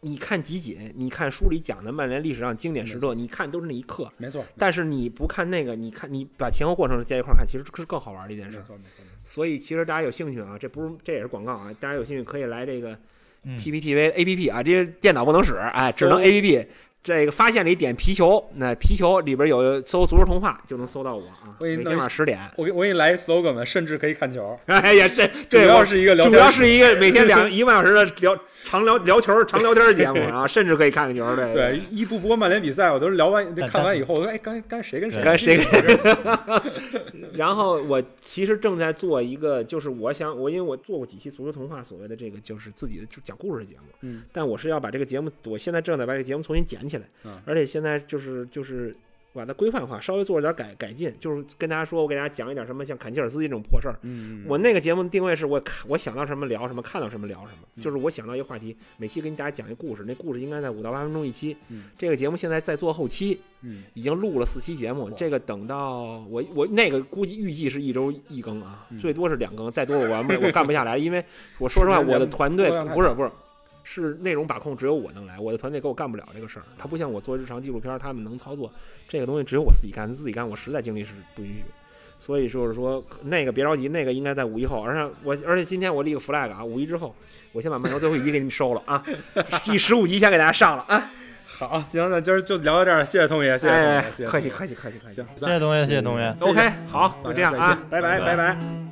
你看集锦，你看书里讲的曼联历史上经典时刻，你看都是那一刻。没错，但是你不看那个，你看你把前后过程加一块儿看，其实是更好玩的一件事。没错，没错，所以其实大家有兴趣啊，这不是这也是广告啊，大家有兴趣可以来这个嗯 PPTV APP 啊，这些电脑不能使，哎，只能 APP。这个发现了一点皮球，那皮球里边有搜足球童话就能搜到我啊，我给你弄一晚上十点。我给我给你来一 slogan 吧，甚至可以看球，哎呀，是主要是一个聊天主要是一个每天两 一个半小时的聊长聊聊球、常聊天的节目啊，甚至可以看看球。对对，一不播曼联比赛，我都是聊完 看完以后，我说哎，刚才刚才谁跟谁跟谁跟然后我其实正在做一个，就是我想我因为我做过几期足球童话所谓的这个就是自己的就讲故事的节目，嗯，但我是要把这个节目，我现在正在把这个节目重新捡起来，嗯。而且现在就是就是把它规范化，稍微做了点改改进，就是跟大家说，我给大家讲一点什么像坎吉尔斯基这种破事儿。嗯，我那个节目的定位是我看我想到什么聊什么，看到什么聊什么，嗯就是我想到一个话题，每期给大家讲一个故事，那故事应该在五到八分钟一期。嗯这个节目现在在做后期，嗯已经录了四期节目，这个等到我我那个估计预计是一周一更啊，嗯最多是两更，再多我我干不下来，因为我说实话，我的团队不是不是。是内容把控，只有我能来，我的团队给我干不了这个事儿。他不像我做日常纪录片，他们能操作这个东西，只有我自己干，自己干我实在精力是不允许。所以就是说，那个别着急，那个应该在五一后。而且我，而且今天我立个 flag 啊，五一之后，我先把漫游最后一集给你们收了啊，第十五集先给大家上了啊。好，行，那今儿就聊到这儿，谢谢同学，谢谢童哎爷，谢谢，客气客气客气客气。行，谢谢同学，谢谢同学。OK，好，就这样啊拜拜拜拜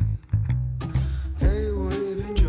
Hey, what